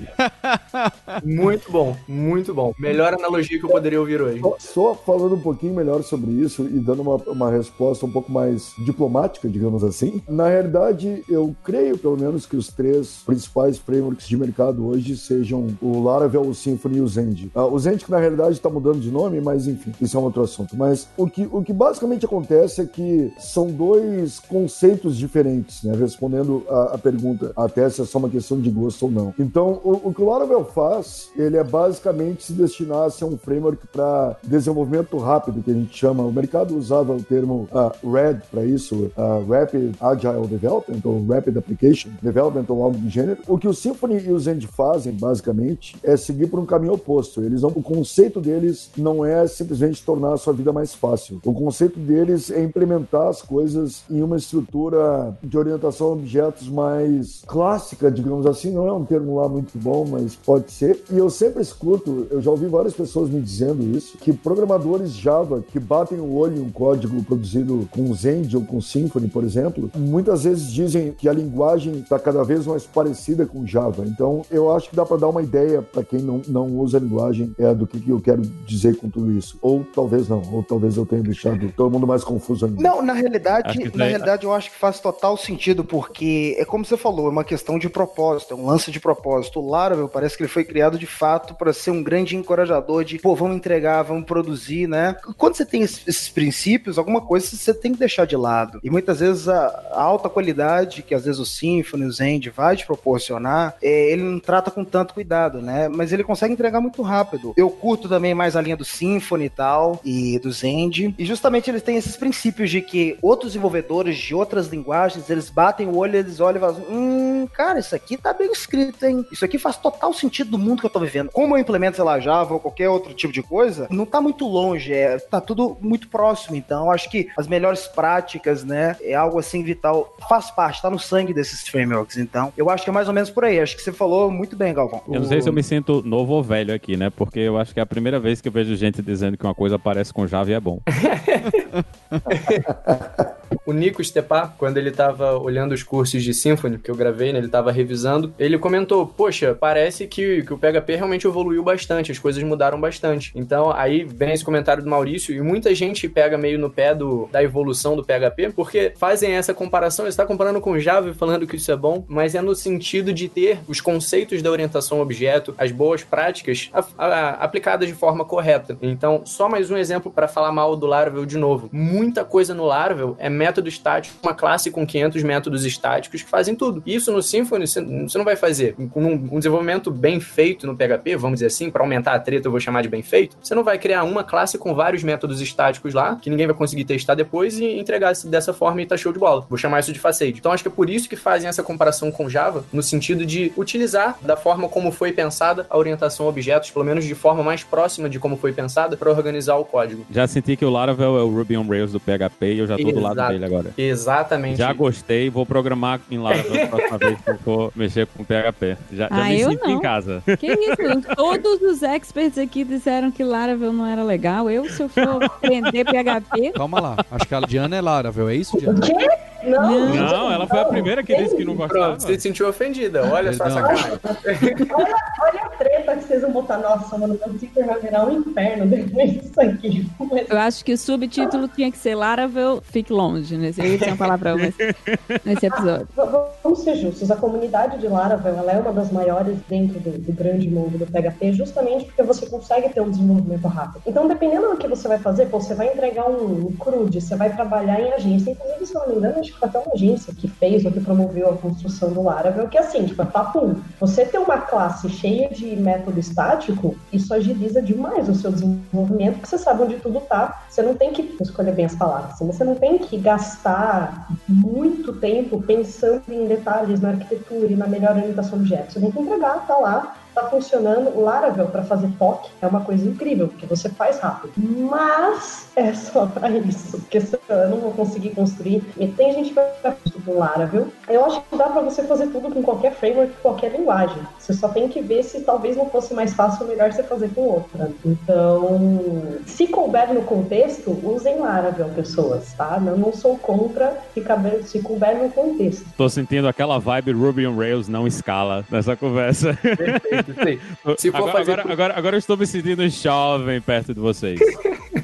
Muito bom, muito bom. Melhor analogia que eu poderia ouvir hoje. Só- falando um pouquinho melhor sobre isso e dando uma, uma resposta um pouco mais diplomática, digamos assim. Na realidade, eu creio, pelo menos, que os três principais frameworks de mercado hoje sejam o Laravel, o Symfony e o Zend. Ah, o Zend, que na realidade está mudando de nome, mas enfim, isso é um outro assunto. Mas o que, o que basicamente acontece é que são dois conceitos diferentes, né? Respondendo a, a pergunta, até se é só uma questão de gosto ou não. Então, o, o que o Laravel faz, ele é basicamente se destinar a ser um framework para desenvolvimento rápido, que a gente chama. O mercado usava o termo ah, RAD para isso, ah, Rapid Agile Development, ou Rapid Application Development, ou algo do gênero. O que o Symfony e o Zend fazem, basicamente, é seguir por um caminho oposto. Eles não, o conceito deles não é simplesmente tornar a sua vida mais fácil. O conceito deles é implementar as coisas em uma estrutura de orientação a objetos mais clássica, digamos assim. Não é um termo lá muito bom, mas pode ser. E eu sempre escuto, eu já ouvi várias pessoas me dizendo isso, que programadores Java que batem o olho em um código produzido com Zend ou com Symfony, por exemplo, muitas vezes dizem que a linguagem está cada vez mais parecida com Java. Então, eu acho que dá para dar uma ideia para quem não, não usa a linguagem é, do que, que eu quero dizer com tudo isso. Ou talvez não, ou talvez eu tenha deixado todo mundo mais confuso ainda. Não, na realidade, na realidade eu acho que faz total sentido, porque é como você falou, é uma questão de propósito, é um lance de propósito. O Laravel parece que ele foi criado de fato para ser um grande encorajador de, pô, vamos entregar, vamos produzir, né? Quando você tem esses, princípios, alguma coisa você tem que deixar de lado. E muitas vezes a, alta qualidade que às vezes o Symfony, o Zend vai te proporcionar, é, ele não trata com tanto cuidado, né? Mas ele consegue entregar muito rápido. Eu curto também mais a linha do Symfony e tal, e do Zend. E justamente eles têm esses princípios de que outros desenvolvedores de outras linguagens, eles batem o olho, eles olham e falam, hum, cara, isso aqui tá bem escrito, hein? Isso aqui faz total sentido do mundo que eu tô vivendo. Como eu implemento, sei lá, Java ou qualquer outro tipo de coisa, não tá muito longe, é, tá tudo muito próximo. Então, acho que as melhores práticas, né, é algo assim vital, faz parte, tá no sangue desses frameworks. Então, eu acho que é mais ou menos por aí. Acho que você falou muito bem, Galvão. Eu não sei se eu me sinto novo ou velho aqui, né? Porque eu acho que é a primeira vez que eu vejo gente dizendo que uma coisa parece com Java e é bom. O Nico Stepa, quando ele tava olhando os cursos de Symfony que eu gravei, né, ele tava revisando, ele comentou, poxa, parece que, que o PHP realmente evoluiu bastante, as coisas mudaram bastante. Então, aí vem esse comentário do Maurício, e muita gente pega meio no pé do, da evolução do PHP, porque fazem essa comparação, está comparando com Java e falando que isso é bom, mas é no sentido de ter os conceitos da orientação objeto, as boas práticas a, a, aplicadas de forma correta. Então, só mais um exemplo para falar mal do Laravel de novo. Muita coisa no Laravel é método estático, uma classe com 500 métodos estáticos que fazem tudo. Isso no Symfony você não vai fazer. Com um, desenvolvimento bem feito no PHP, vamos dizer assim, para aumentar a treta eu vou chamar de bem feito, você não vai criar uma classe com vários métodos estáticos lá, que ninguém vai conseguir testar depois e entregar dessa forma e tá show de bola. Vou chamar isso de facade. Então acho que é por isso que fazem essa comparação com Java, no sentido de utilizar da forma como foi pensada a orientação a objetos, pelo menos de forma mais próxima de como foi pensada, para organizar o código. Já senti que o Laravel é o Ruby on Rails do PHP e eu já tô Exato. do lado dele agora. Exatamente. Já gostei, vou programar em Laravel a próxima vez que eu for mexer com PHP. Já, ah, já me eu sinto não. em casa. Que isso? Todos os experts aqui disseram que Laravel não era legal. Eu, se eu for aprender PHP... Calma lá. Acho que a Diana é Laravel, é isso, Diana? O quê? Não, Não, ela foi a primeira que disse que não gostava. Pronto, você se sentiu ofendida. Olha só essa sacanagem. olha, olha a treta que vocês vão botar. Nossa, mano, meu Twitter vai virar um inferno depois disso aqui. Mas Eu acho que o subtítulo tinha que ser Laravel, fique longe. Nesse, eu ia dizer um palavrão nesse, nesse episódio. v- vamos ser justos, a comunidade de Laravel ela é uma das maiores dentro do, do grande mundo do PHP, justamente porque você consegue ter um desenvolvimento rápido. Então, dependendo do que você vai fazer, pô, você vai entregar um, um CRUD, você vai trabalhar em agência. Inclusive, se eu não me engano, foi até uma agência que fez ou que promoveu a construção do Laravel, que é assim, tipo, é papo. Você ter uma classe cheia de método estático, isso agiliza demais o seu desenvolvimento, porque você sabe onde tudo tá. Você não tem que, escolher bem as palavras, assim, você não tem que gastar muito tempo pensando em detalhes na arquitetura e na melhor orientação do objeto. Você tem que entregar, tá lá, tá funcionando. O Laravel para fazer POC é uma coisa incrível, porque você faz rápido. Mas é só para isso, porque senão eu não vou conseguir construir. E tem gente que vai com Laravel. Eu acho que dá para você fazer tudo com qualquer framework, qualquer linguagem. Você só tem que ver se talvez não fosse mais fácil ou melhor você fazer com outra. Então, se couber no contexto, usem Laravel, pessoas, tá? Eu não sou contra se, caber, se couber no contexto. Tô sentindo aquela vibe Ruby on Rails não escala nessa conversa. Perfeito, Se for agora, fazer agora, agora, agora eu estou me sentindo jovem perto de vocês.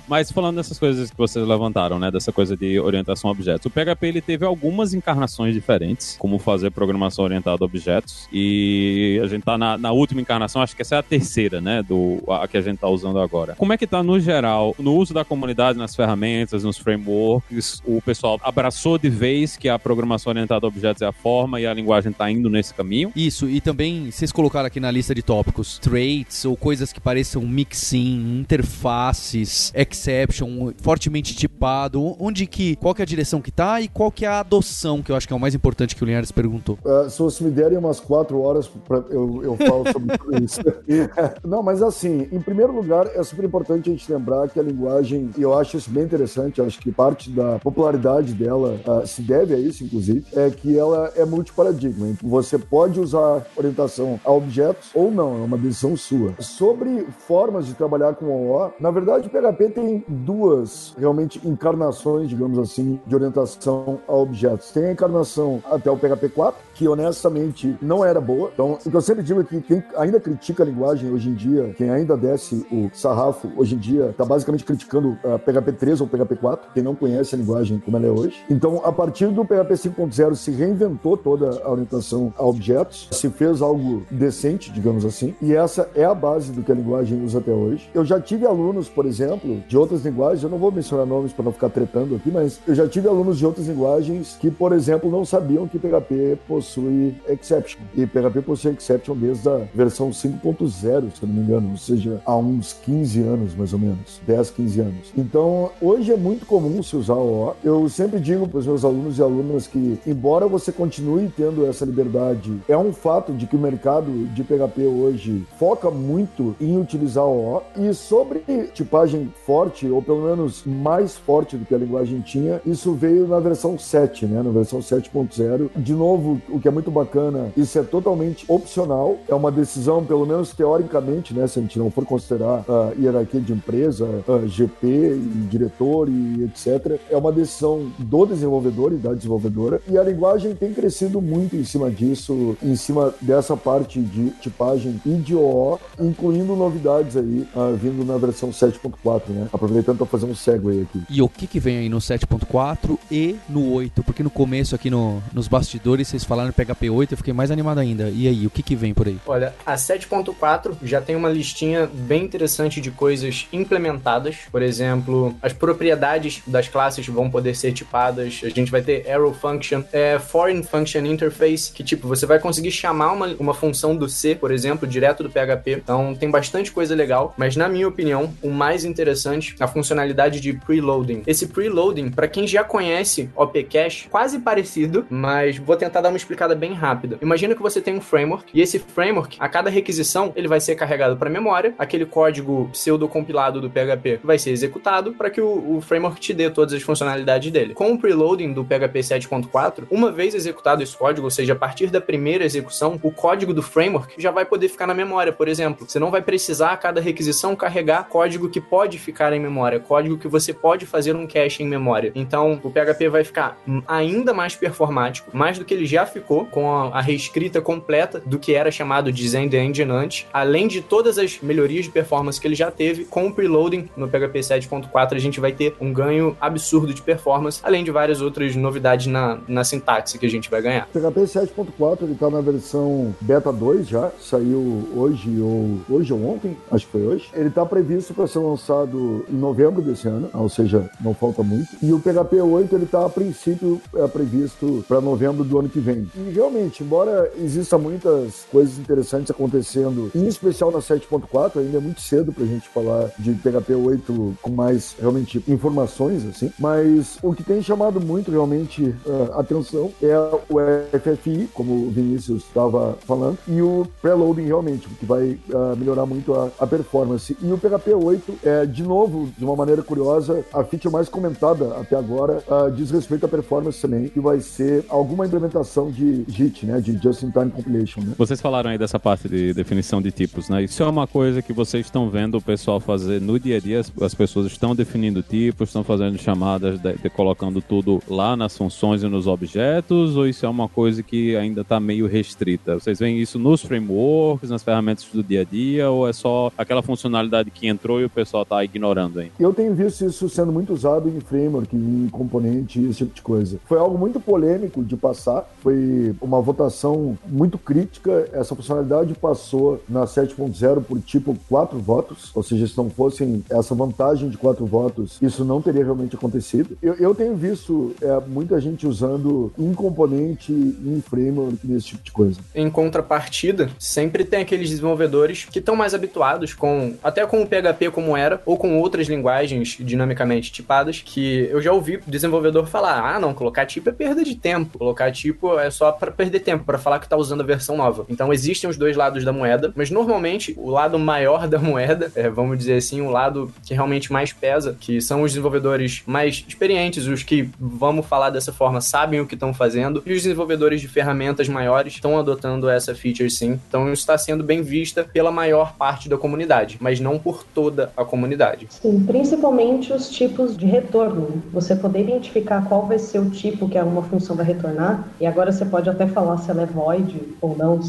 Mas falando dessas coisas que vocês levantaram, né? Dessa coisa de orientação a objetos. O PHP ele teve algumas encarnações diferentes, como fazer programação orientada a objetos. E a gente tá na, na última encarnação, acho que essa é a terceira, né? Do, a que a gente tá usando agora. Como é que tá no geral, no uso da comunidade, nas ferramentas, nos frameworks? O pessoal abraçou de vez que a programação orientada a objetos é a forma e a linguagem tá indo nesse caminho? Isso, e também vocês colocaram aqui na lista de tópicos traits ou coisas que pareçam mixin, interfaces, exception, fortemente tipado, onde que, qual que é a direção que tá e qual que é a adoção, que eu acho que é o mais importante que o Linhares perguntou. Ah, se vocês me derem umas quatro horas, pra, eu, eu falo sobre isso. Não, mas assim, em primeiro lugar, é super importante a gente lembrar que a linguagem, e eu acho isso bem interessante, acho que parte da popularidade dela ah, se deve a isso, inclusive, é que ela é multiparadigma. Então, Você pode usar orientação a objetos ou não, é uma decisão sua. Sobre formas de trabalhar com OO, na verdade, o PHP tem duas, realmente, encarnações, digamos assim, de orientação a objetos. Tem a encarnação até o PHP 4, que honestamente não era boa. Então, o que eu sempre digo é que quem ainda critica a linguagem hoje em dia, quem ainda desce o sarrafo hoje em dia, está basicamente criticando a PHP 3 ou PHP 4, quem não conhece a linguagem como ela é hoje. Então, a partir do PHP 5.0 se reinventou toda a orientação a objetos, se fez algo decente, digamos assim, e essa é a base do que a linguagem usa até hoje. Eu já tive alunos, por exemplo, de outras linguagens, eu não vou mencionar nomes para não ficar tretando aqui, mas eu já tive alunos de outras linguagens que, por exemplo, não sabiam que PHP possui exception. E PHP possui exception desde a versão 5.0, se eu não me engano, ou seja, há uns 15 anos, mais ou menos, 10, 15 anos. Então, hoje é muito comum se usar o O. Eu sempre digo para os meus alunos e alunas que, embora você continue tendo essa liberdade, é um fato de que o mercado de PHP hoje foca muito em utilizar o O. E sobre tipagem forte, ou pelo menos mais forte do que a linguagem tinha, isso veio na versão 7, né? Na versão 7.0. De novo, o que é muito bacana, isso é totalmente opcional, é uma decisão, pelo menos teoricamente, né, se a gente não for considerar a hierarquia de empresa, GP e diretor e etc. É uma decisão do desenvolvedor e da desenvolvedora, e a linguagem tem crescido muito em cima disso, em cima dessa parte de tipagem e de OO, incluindo novidades aí, uh, vindo na versão 7.4, né? Aproveitando para fazer um segue aqui. E o que que vem aí no 7.4 e no 8? Porque no começo aqui no, nos bastidores vocês falaram PHP 8, eu fiquei mais animado ainda. E aí, o que que vem por aí? Olha, a 7.4 já tem uma listinha bem interessante de coisas implementadas. Por exemplo, as propriedades das classes vão poder ser tipadas. A gente vai ter arrow function, é, foreign function interface, que tipo, você vai conseguir chamar uma, uma função do C, por exemplo, direto do PHP. Então tem bastante coisa legal, mas na minha opinião, o mais interessante é a funcionalidade de preloading. Esse preloading, para quem já conhece OP Cache, quase parecido, mas vou tentar dar uma explicada bem rápida. Imagina que você tem um framework e esse framework, a cada requisição, ele vai ser carregado para memória, aquele código pseudo compilado do PHP vai ser executado para que o, o framework te dê todas as funcionalidades dele. Com o preloading do PHP 7.4, uma vez executado esse código, ou seja, a partir da primeira execução, o código do framework já vai poder ficar na memória, por exemplo. Você não vai precisar a cada requisição carregar código que pode ficar em memória, código que você pode fazer um cache em memória. Então, o PHP vai ficar ainda mais performático, mais do que ele já ficou, com a, a reescrita completa do que era chamado de Zen the Engine antes, além de todas as melhorias de performance que ele já teve, com o preloading no PHP 7.4 a gente vai ter um ganho absurdo de performance, além de várias outras novidades na, na sintaxe que a gente vai ganhar. O PHP 7.4 ele tá na versão beta 2 já, saiu hoje ou hoje ou ontem, acho que foi hoje. Ele está previsto para ser lançado em novembro desse ano, ou seja, não falta muito. E o PHP 8 ele está a princípio é previsto para novembro do ano que vem. E realmente, embora exista muitas coisas interessantes acontecendo, em especial na 7.4, ainda é muito cedo para a gente falar de PHP 8 com mais realmente informações assim. Mas o que tem chamado muito realmente uh, atenção é o FFI, como o Vinícius estava falando, e o preloading realmente, que vai uh, melhorar muito a, a, performance. E o PHP 8 é, de novo, de uma maneira curiosa, a feature mais comentada até agora uh, diz respeito à performance também, que vai ser alguma implementação de JIT, né, de Just-in-Time Compilation. Né? Vocês falaram aí dessa parte de definição de tipos, né? Isso é uma coisa que vocês estão vendo o pessoal fazer no dia a dia, as, as pessoas estão definindo tipos, estão fazendo chamadas, de, de, colocando tudo lá nas funções e nos objetos, ou isso é uma coisa que ainda está meio restrita? Vocês veem isso nos frameworks, nas ferramentas do dia a dia, ou é só aquela funcionalidade que entrou e o pessoal está ignorando aí? Eu tenho visto isso sendo muito usado em framework, em componente, esse tipo de coisa. Foi algo muito polêmico de passar, foi uma votação muito crítica. Essa funcionalidade passou na 7.0 por tipo quatro votos, ou seja, se não fossem essa vantagem de quatro votos, isso não teria realmente acontecido. Eu, eu tenho visto é, muita gente usando em componente, em framework, nesse tipo de coisa. Em contrapartida, sempre tem aqueles desenvolvedores que estão mais habituados com, até com o PHP como era, ou com outras linguagens dinamicamente tipadas, que eu já ouvi desenvolvedor falar: ah, não, colocar tipo é perda de tempo, colocar tipo é só para perder tempo, para falar que tá usando a versão nova. Então existem os dois lados da moeda, mas normalmente o lado maior da moeda, é, vamos dizer assim, o lado que realmente mais pesa, que são os desenvolvedores mais experientes, os que, vamos falar dessa forma, sabem o que estão fazendo, e os desenvolvedores de ferramentas maiores estão adotando essa feature sim. Então isso está sendo bem vista pela maior parte da comunidade, mas não por toda a comunidade. Sim, principalmente os tipos de retorno. Você poder identificar qual vai ser o tipo que uma função vai retornar, e agora você pode até falar se ela é void ou não.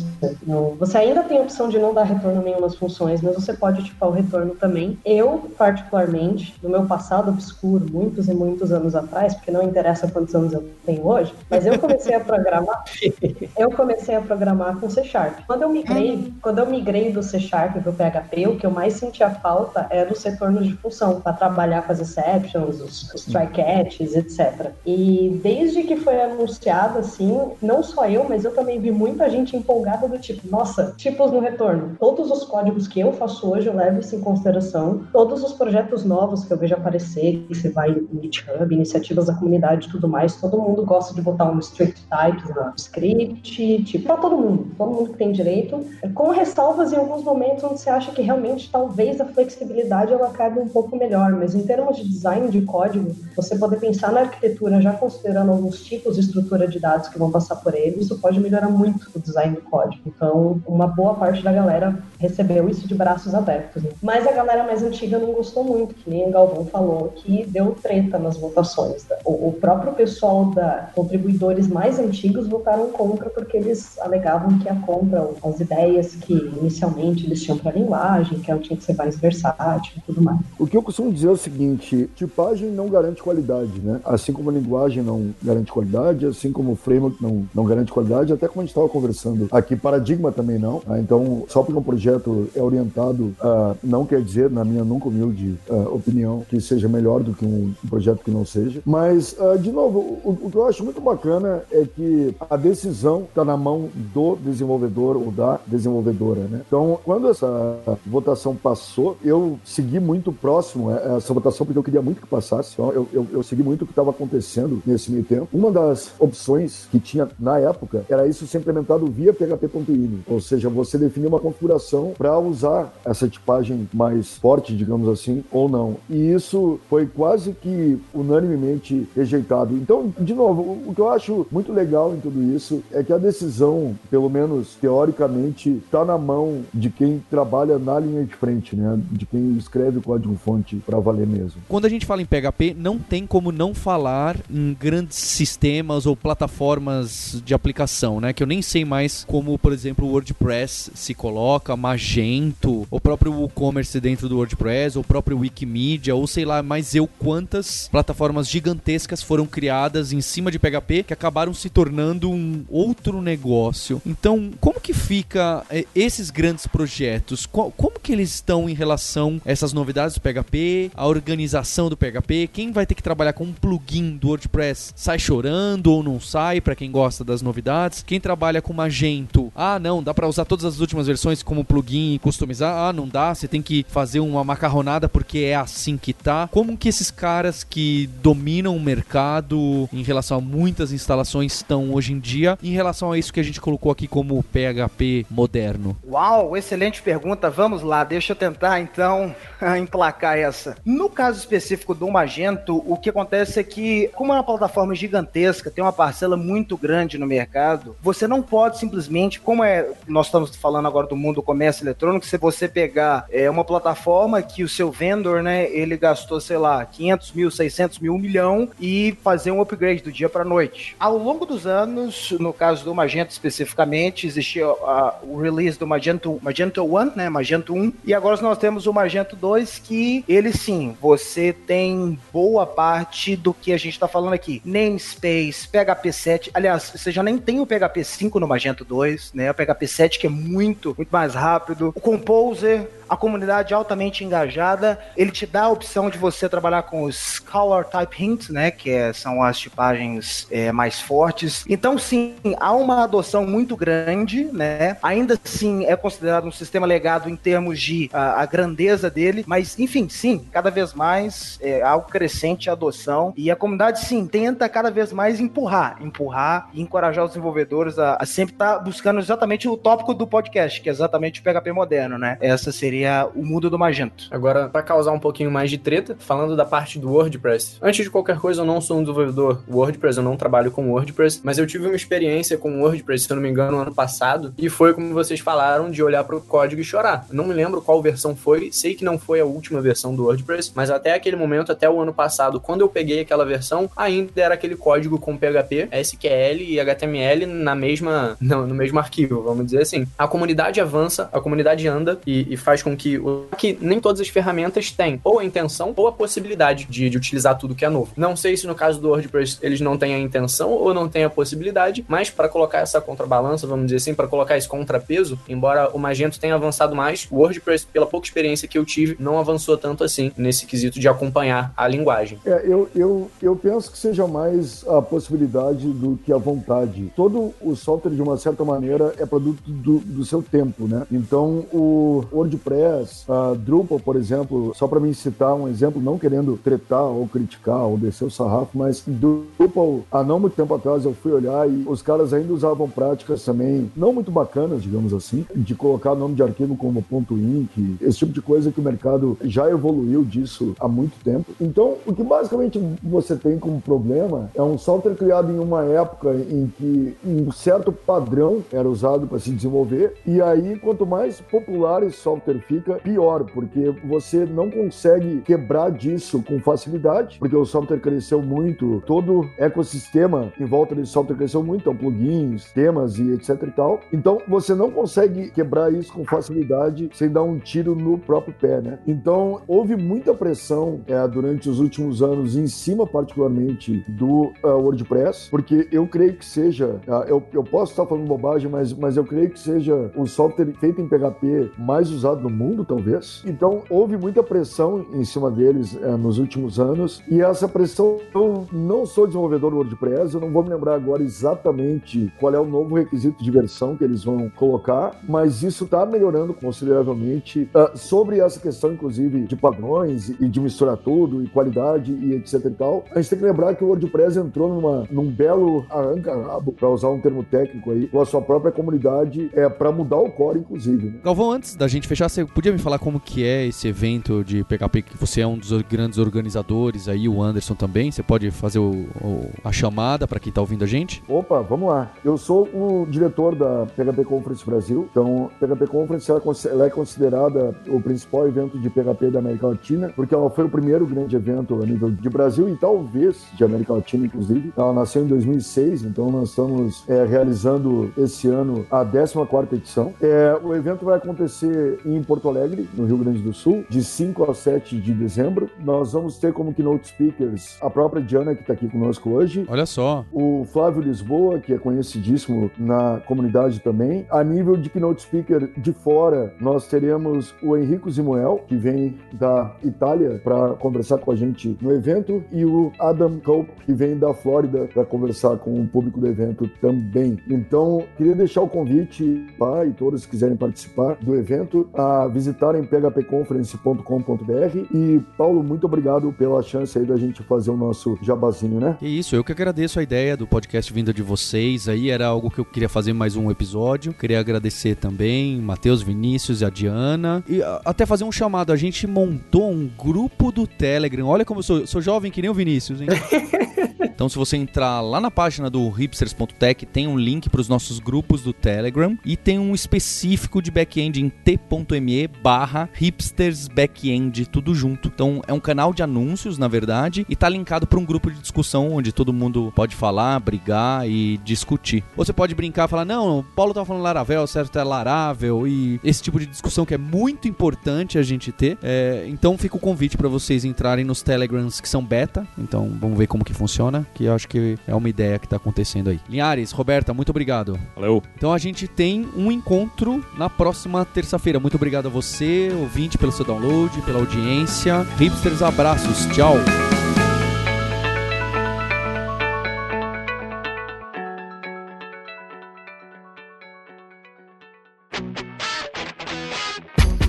Você ainda tem a opção de não dar retorno nenhuma nas funções, mas você pode tipar o retorno também. Eu, particularmente, no meu passado obscuro, muitos e muitos anos atrás, porque não interessa quantos anos eu tenho hoje, mas eu comecei a programar, eu comecei a programar com C Sharp. Quando eu migrei, quando eu migrei do C Sharp para o PHP, o que eu mais sentia falta era os retornos de função, para trabalhar com as exceptions, os, os try catches, etc. E desde que foi anunciado assim, não só eu, mas eu também vi muita gente empolgada do tipo, nossa, tipos no retorno. Todos os códigos que eu faço hoje eu levo isso em consideração. Todos os projetos novos que eu vejo aparecer, que você vai no GitHub, iniciativas da comunidade e tudo mais, todo mundo gosta de botar um strict types no script, tipo, para todo mundo, todo mundo que tem direito, com ressalvas em alguns momentos onde você acha que realmente talvez a flexibilidade ela cabe um pouco melhor, mas em termos de design de código, você poder pensar na arquitetura já considerando alguns tipos de estrutura de dados que vão passar por ele, isso pode melhorar muito o design do código. Então, uma boa parte da galera recebeu isso de braços abertos. Né? Mas a galera mais antiga não gostou muito, que nem o Galvão falou, que deu treta nas votações. Tá? O, o próprio pessoal da contribuidores mais antigos votaram contra porque eles alegavam que ia contra as ideias que inicialmente eles tinham para a linguagem, que ela tinha que ser mais versátil e tudo mais. O que eu costumo dizer é o seguinte: tipagem não garante qualidade, né? Assim como a linguagem não garante qualidade, assim como o framework não, não garante qualidade, até como a gente estava conversando aqui, paradigma também não. Né? Então, só porque um projeto é orientado, uh, não quer dizer, na minha nunca humilde uh, opinião, que seja melhor do que um, um projeto que não seja. Mas, uh, de novo, o, o, que eu acho muito bacana é que a decisão está na mão do desenvolvedor ou da desenvolvedora, né? Então, quando essa votação passou, eu segui muito próximo essa votação porque eu queria muito que passasse. Então, eu, eu, eu segui muito o que estava acontecendo nesse meio tempo. Uma das opções que tinha na época era isso ser implementado via php.ini, ou seja, você definir uma configuração para usar essa tipagem mais forte, digamos assim, ou não. E isso foi quase que unanimemente rejeitado. Então, de novo, o que eu acho muito legal em tudo isso é que a decisão, pelo menos teoricamente, está na mão de quem trabalha na linha de frente, né? De quem escreve o código-fonte para valer mesmo. Quando a gente fala em PHP, não tem como não falar em grandes sistemas ou plataformas de aplicação, né? Que eu nem sei mais como, por exemplo, o WordPress se coloca, Magento, o próprio WooCommerce dentro do WordPress, o próprio Wikimedia, ou sei lá, mais eu quantas plataformas gigantescas foram criadas em cima de PHP que acabaram se tornando um outro negócio. Então, como que fica eh, esses grandes projetos? Como que eles estão em relação a essas novidades do PHP, a organização do PHP? Quem vai ter que trabalhar com um plugin do WordPress sai chorando ou não sai, para quem gosta das novidades? Quem trabalha com Magento, ah, não, dá para usar todas as últimas versões como plugin e customizar? Ah, não dá, você tem que fazer uma macarronada porque é assim que tá. Como que esses caras que dominam o mercado em relação a muitas instalações estão hoje em dia, em relação a isso que a gente colocou aqui como PHP moderno? Uau, excelente pergunta. Vamos lá, deixa eu tentar então emplacar essa. No caso específico do Magento, o que acontece é que, como é uma plataforma gigantesca, tem uma parcela muito grande no mercado, você não pode simplesmente, como é, nós estamos falando agora do mundo do comércio eletrônico, se você pegar é, uma plataforma que o seu vendor, né, ele gastou, sei lá, 500 mil, 600 mil, 1 milhão e fazer um upgrade do dia para noite. Ao longo dos anos, no caso do Magento especificamente, existia o release do Magento, Magento 1, né, Magento 1, e agora nós temos o Magento 2, que ele sim, você tem boa parte do que a gente está falando aqui. Namespace, PHP 7, aliás, você já nem tem o PHP 5 no Magento 2, né, o PHP 7 que é muito, muito mais rápido. O Composer, a comunidade altamente engajada, ele te dá a opção de você trabalhar com os Color Type Hints, né, que é, são as tipagens é, mais fortes. Então, sim, há uma adoção muito grande, né, ainda assim é considerado um sistema legado em termos de a, a grandeza dele, mas, enfim, sim, cada vez mais é algo crescente a adoção. E a comunidade, sim, tenta cada vez mais empurrar, empurrar encorajar os desenvolvedores a, a sempre estar tá buscando exatamente o tópico do podcast, que é exatamente o PHP moderno, né? Essa seria seria o mundo do Magento. Agora, para causar um pouquinho mais de treta, falando da parte do WordPress. Antes de qualquer coisa, eu não sou um desenvolvedor WordPress, eu não trabalho com WordPress, mas eu tive uma experiência com WordPress, se eu não me engano, no ano passado, e foi como vocês falaram, de olhar para o código e chorar. não me lembro qual versão foi, sei que não foi a última versão do WordPress, mas até aquele momento, até o ano passado, quando eu peguei aquela versão, ainda era aquele código com PHP, SQL e HTML na mesma, no, no mesmo arquivo, vamos dizer assim. A comunidade avança, a comunidade anda e, e faz com que, que nem todas as ferramentas têm ou a intenção ou a possibilidade de, de utilizar tudo que é novo. Não sei se no caso do WordPress eles não têm a intenção ou não têm a possibilidade, mas para colocar essa contrabalança, vamos dizer assim, para colocar esse contrapeso, embora o Magento tenha avançado mais, o WordPress, pela pouca experiência que eu tive, não avançou tanto assim nesse quesito de acompanhar a linguagem. É, eu, eu, eu penso que seja mais a possibilidade do que a vontade. Todo o software, de uma certa maneira, é produto do, do seu tempo, né? Então, o WordPress uh, Drupal, por exemplo, só para me citar um exemplo, não querendo tretar ou criticar ou descer o sarrafo, mas Drupal, há não muito tempo atrás eu fui olhar e os caras ainda usavam práticas também não muito bacanas, digamos assim, de colocar nome de arquivo como .inc, esse tipo de coisa que o mercado já evoluiu disso há muito tempo. Então, o que basicamente você tem como problema é um software criado em uma época em que um certo padrão era usado para se desenvolver, e aí quanto mais popular esse software fica, pior, porque você não consegue quebrar disso com facilidade, porque o software cresceu muito, todo o ecossistema em volta desse software cresceu muito, então plugins, temas e etc e tal. Então você não consegue quebrar isso com facilidade sem dar um tiro no próprio pé, né? Então houve muita pressão é, durante os últimos anos em cima, particularmente, do uh, WordPress, porque eu creio que seja, uh, eu, eu posso estar falando bobagem, mas, mas eu creio que seja o software feito em PHP mais usado no mundo, talvez. Então houve muita pressão em cima deles uh, nos últimos anos e essa pressão, eu não sou desenvolvedor do WordPress, eu não vou me lembrar agora exatamente qual é o novo requisito de versão que eles vão colocar, mas isso está melhorando consideravelmente sobre essa questão, inclusive, de padrões e de misturar tudo e qualidade e etc e tal. A gente tem que lembrar que o WordPress entrou numa, num belo arranca-rabo, para usar um termo técnico aí, com a sua própria comunidade, é para mudar o core, inclusive. Né? Galvão, antes da gente fechar, você podia me falar como que é esse evento de PHP, que você é um dos grandes organizadores aí, o Anderson também, você pode fazer o, o, a chamada para quem tá ouvindo a gente? Opa, vamos lá. Eu sou o diretor da PHP Conference Brasil, então PHP Conference ela, ela é considerada o principal evento de PHP da América Latina, porque ela foi o primeiro grande evento a nível de Brasil e talvez de América Latina, inclusive. Ela nasceu em 2006, então nós estamos é, realizando esse ano a 14 edição. É, o evento vai acontecer em Porto Alegre, no Rio Grande do Sul, de 5 a 7 de dezembro. Nós vamos ter como keynote speakers a própria Diana, que está aqui conosco hoje. Olha só. O Flávio Lisboa, que é conhecidíssimo na comunidade também. A nível de keynote speaker de fora, nós teremos o Henrico Zimuel, que vem da Itália para conversar com a gente no evento, e o Adam Cope, que vem da Flórida para conversar com o público do evento também. Então, queria deixar o convite para e todos que quiserem participar do evento a visitarem phpconference.com.br e Paulo, muito obrigado pela chance aí da gente fazer o nosso jabazinho, né? Que isso, eu que agradeço a ideia do podcast vinda de vocês aí, era algo que eu queria fazer mais um episódio. Queria agradecer também Matheus, Vinícius e a Diana e até fazer um chamado, a gente montou um grupo do Telegram. Olha como eu sou, sou jovem que nem o Vinícius, hein? Então, se você entrar lá na página do hipsters.tech, tem um link para os nossos grupos do Telegram e tem um específico de back-end em t.me barra hipstersbackend, tudo junto. Então, é um canal de anúncios, na verdade, e tá linkado para um grupo de discussão onde todo mundo pode falar, brigar e discutir. Você pode brincar e falar, não, o Paulo tá falando Laravel, certo é Laravel, e esse tipo de discussão que é muito importante a gente ter. É, então, fica o convite para vocês entrarem nos Telegrams que são beta. Então, vamos ver como que funciona que eu acho que é uma ideia que está acontecendo aí. Linhares, Roberta, muito obrigado. Valeu. Então a gente tem um encontro na próxima terça-feira. Muito obrigado a você, ouvinte, pelo seu download, pela audiência. Hipsters, abraços. Tchau.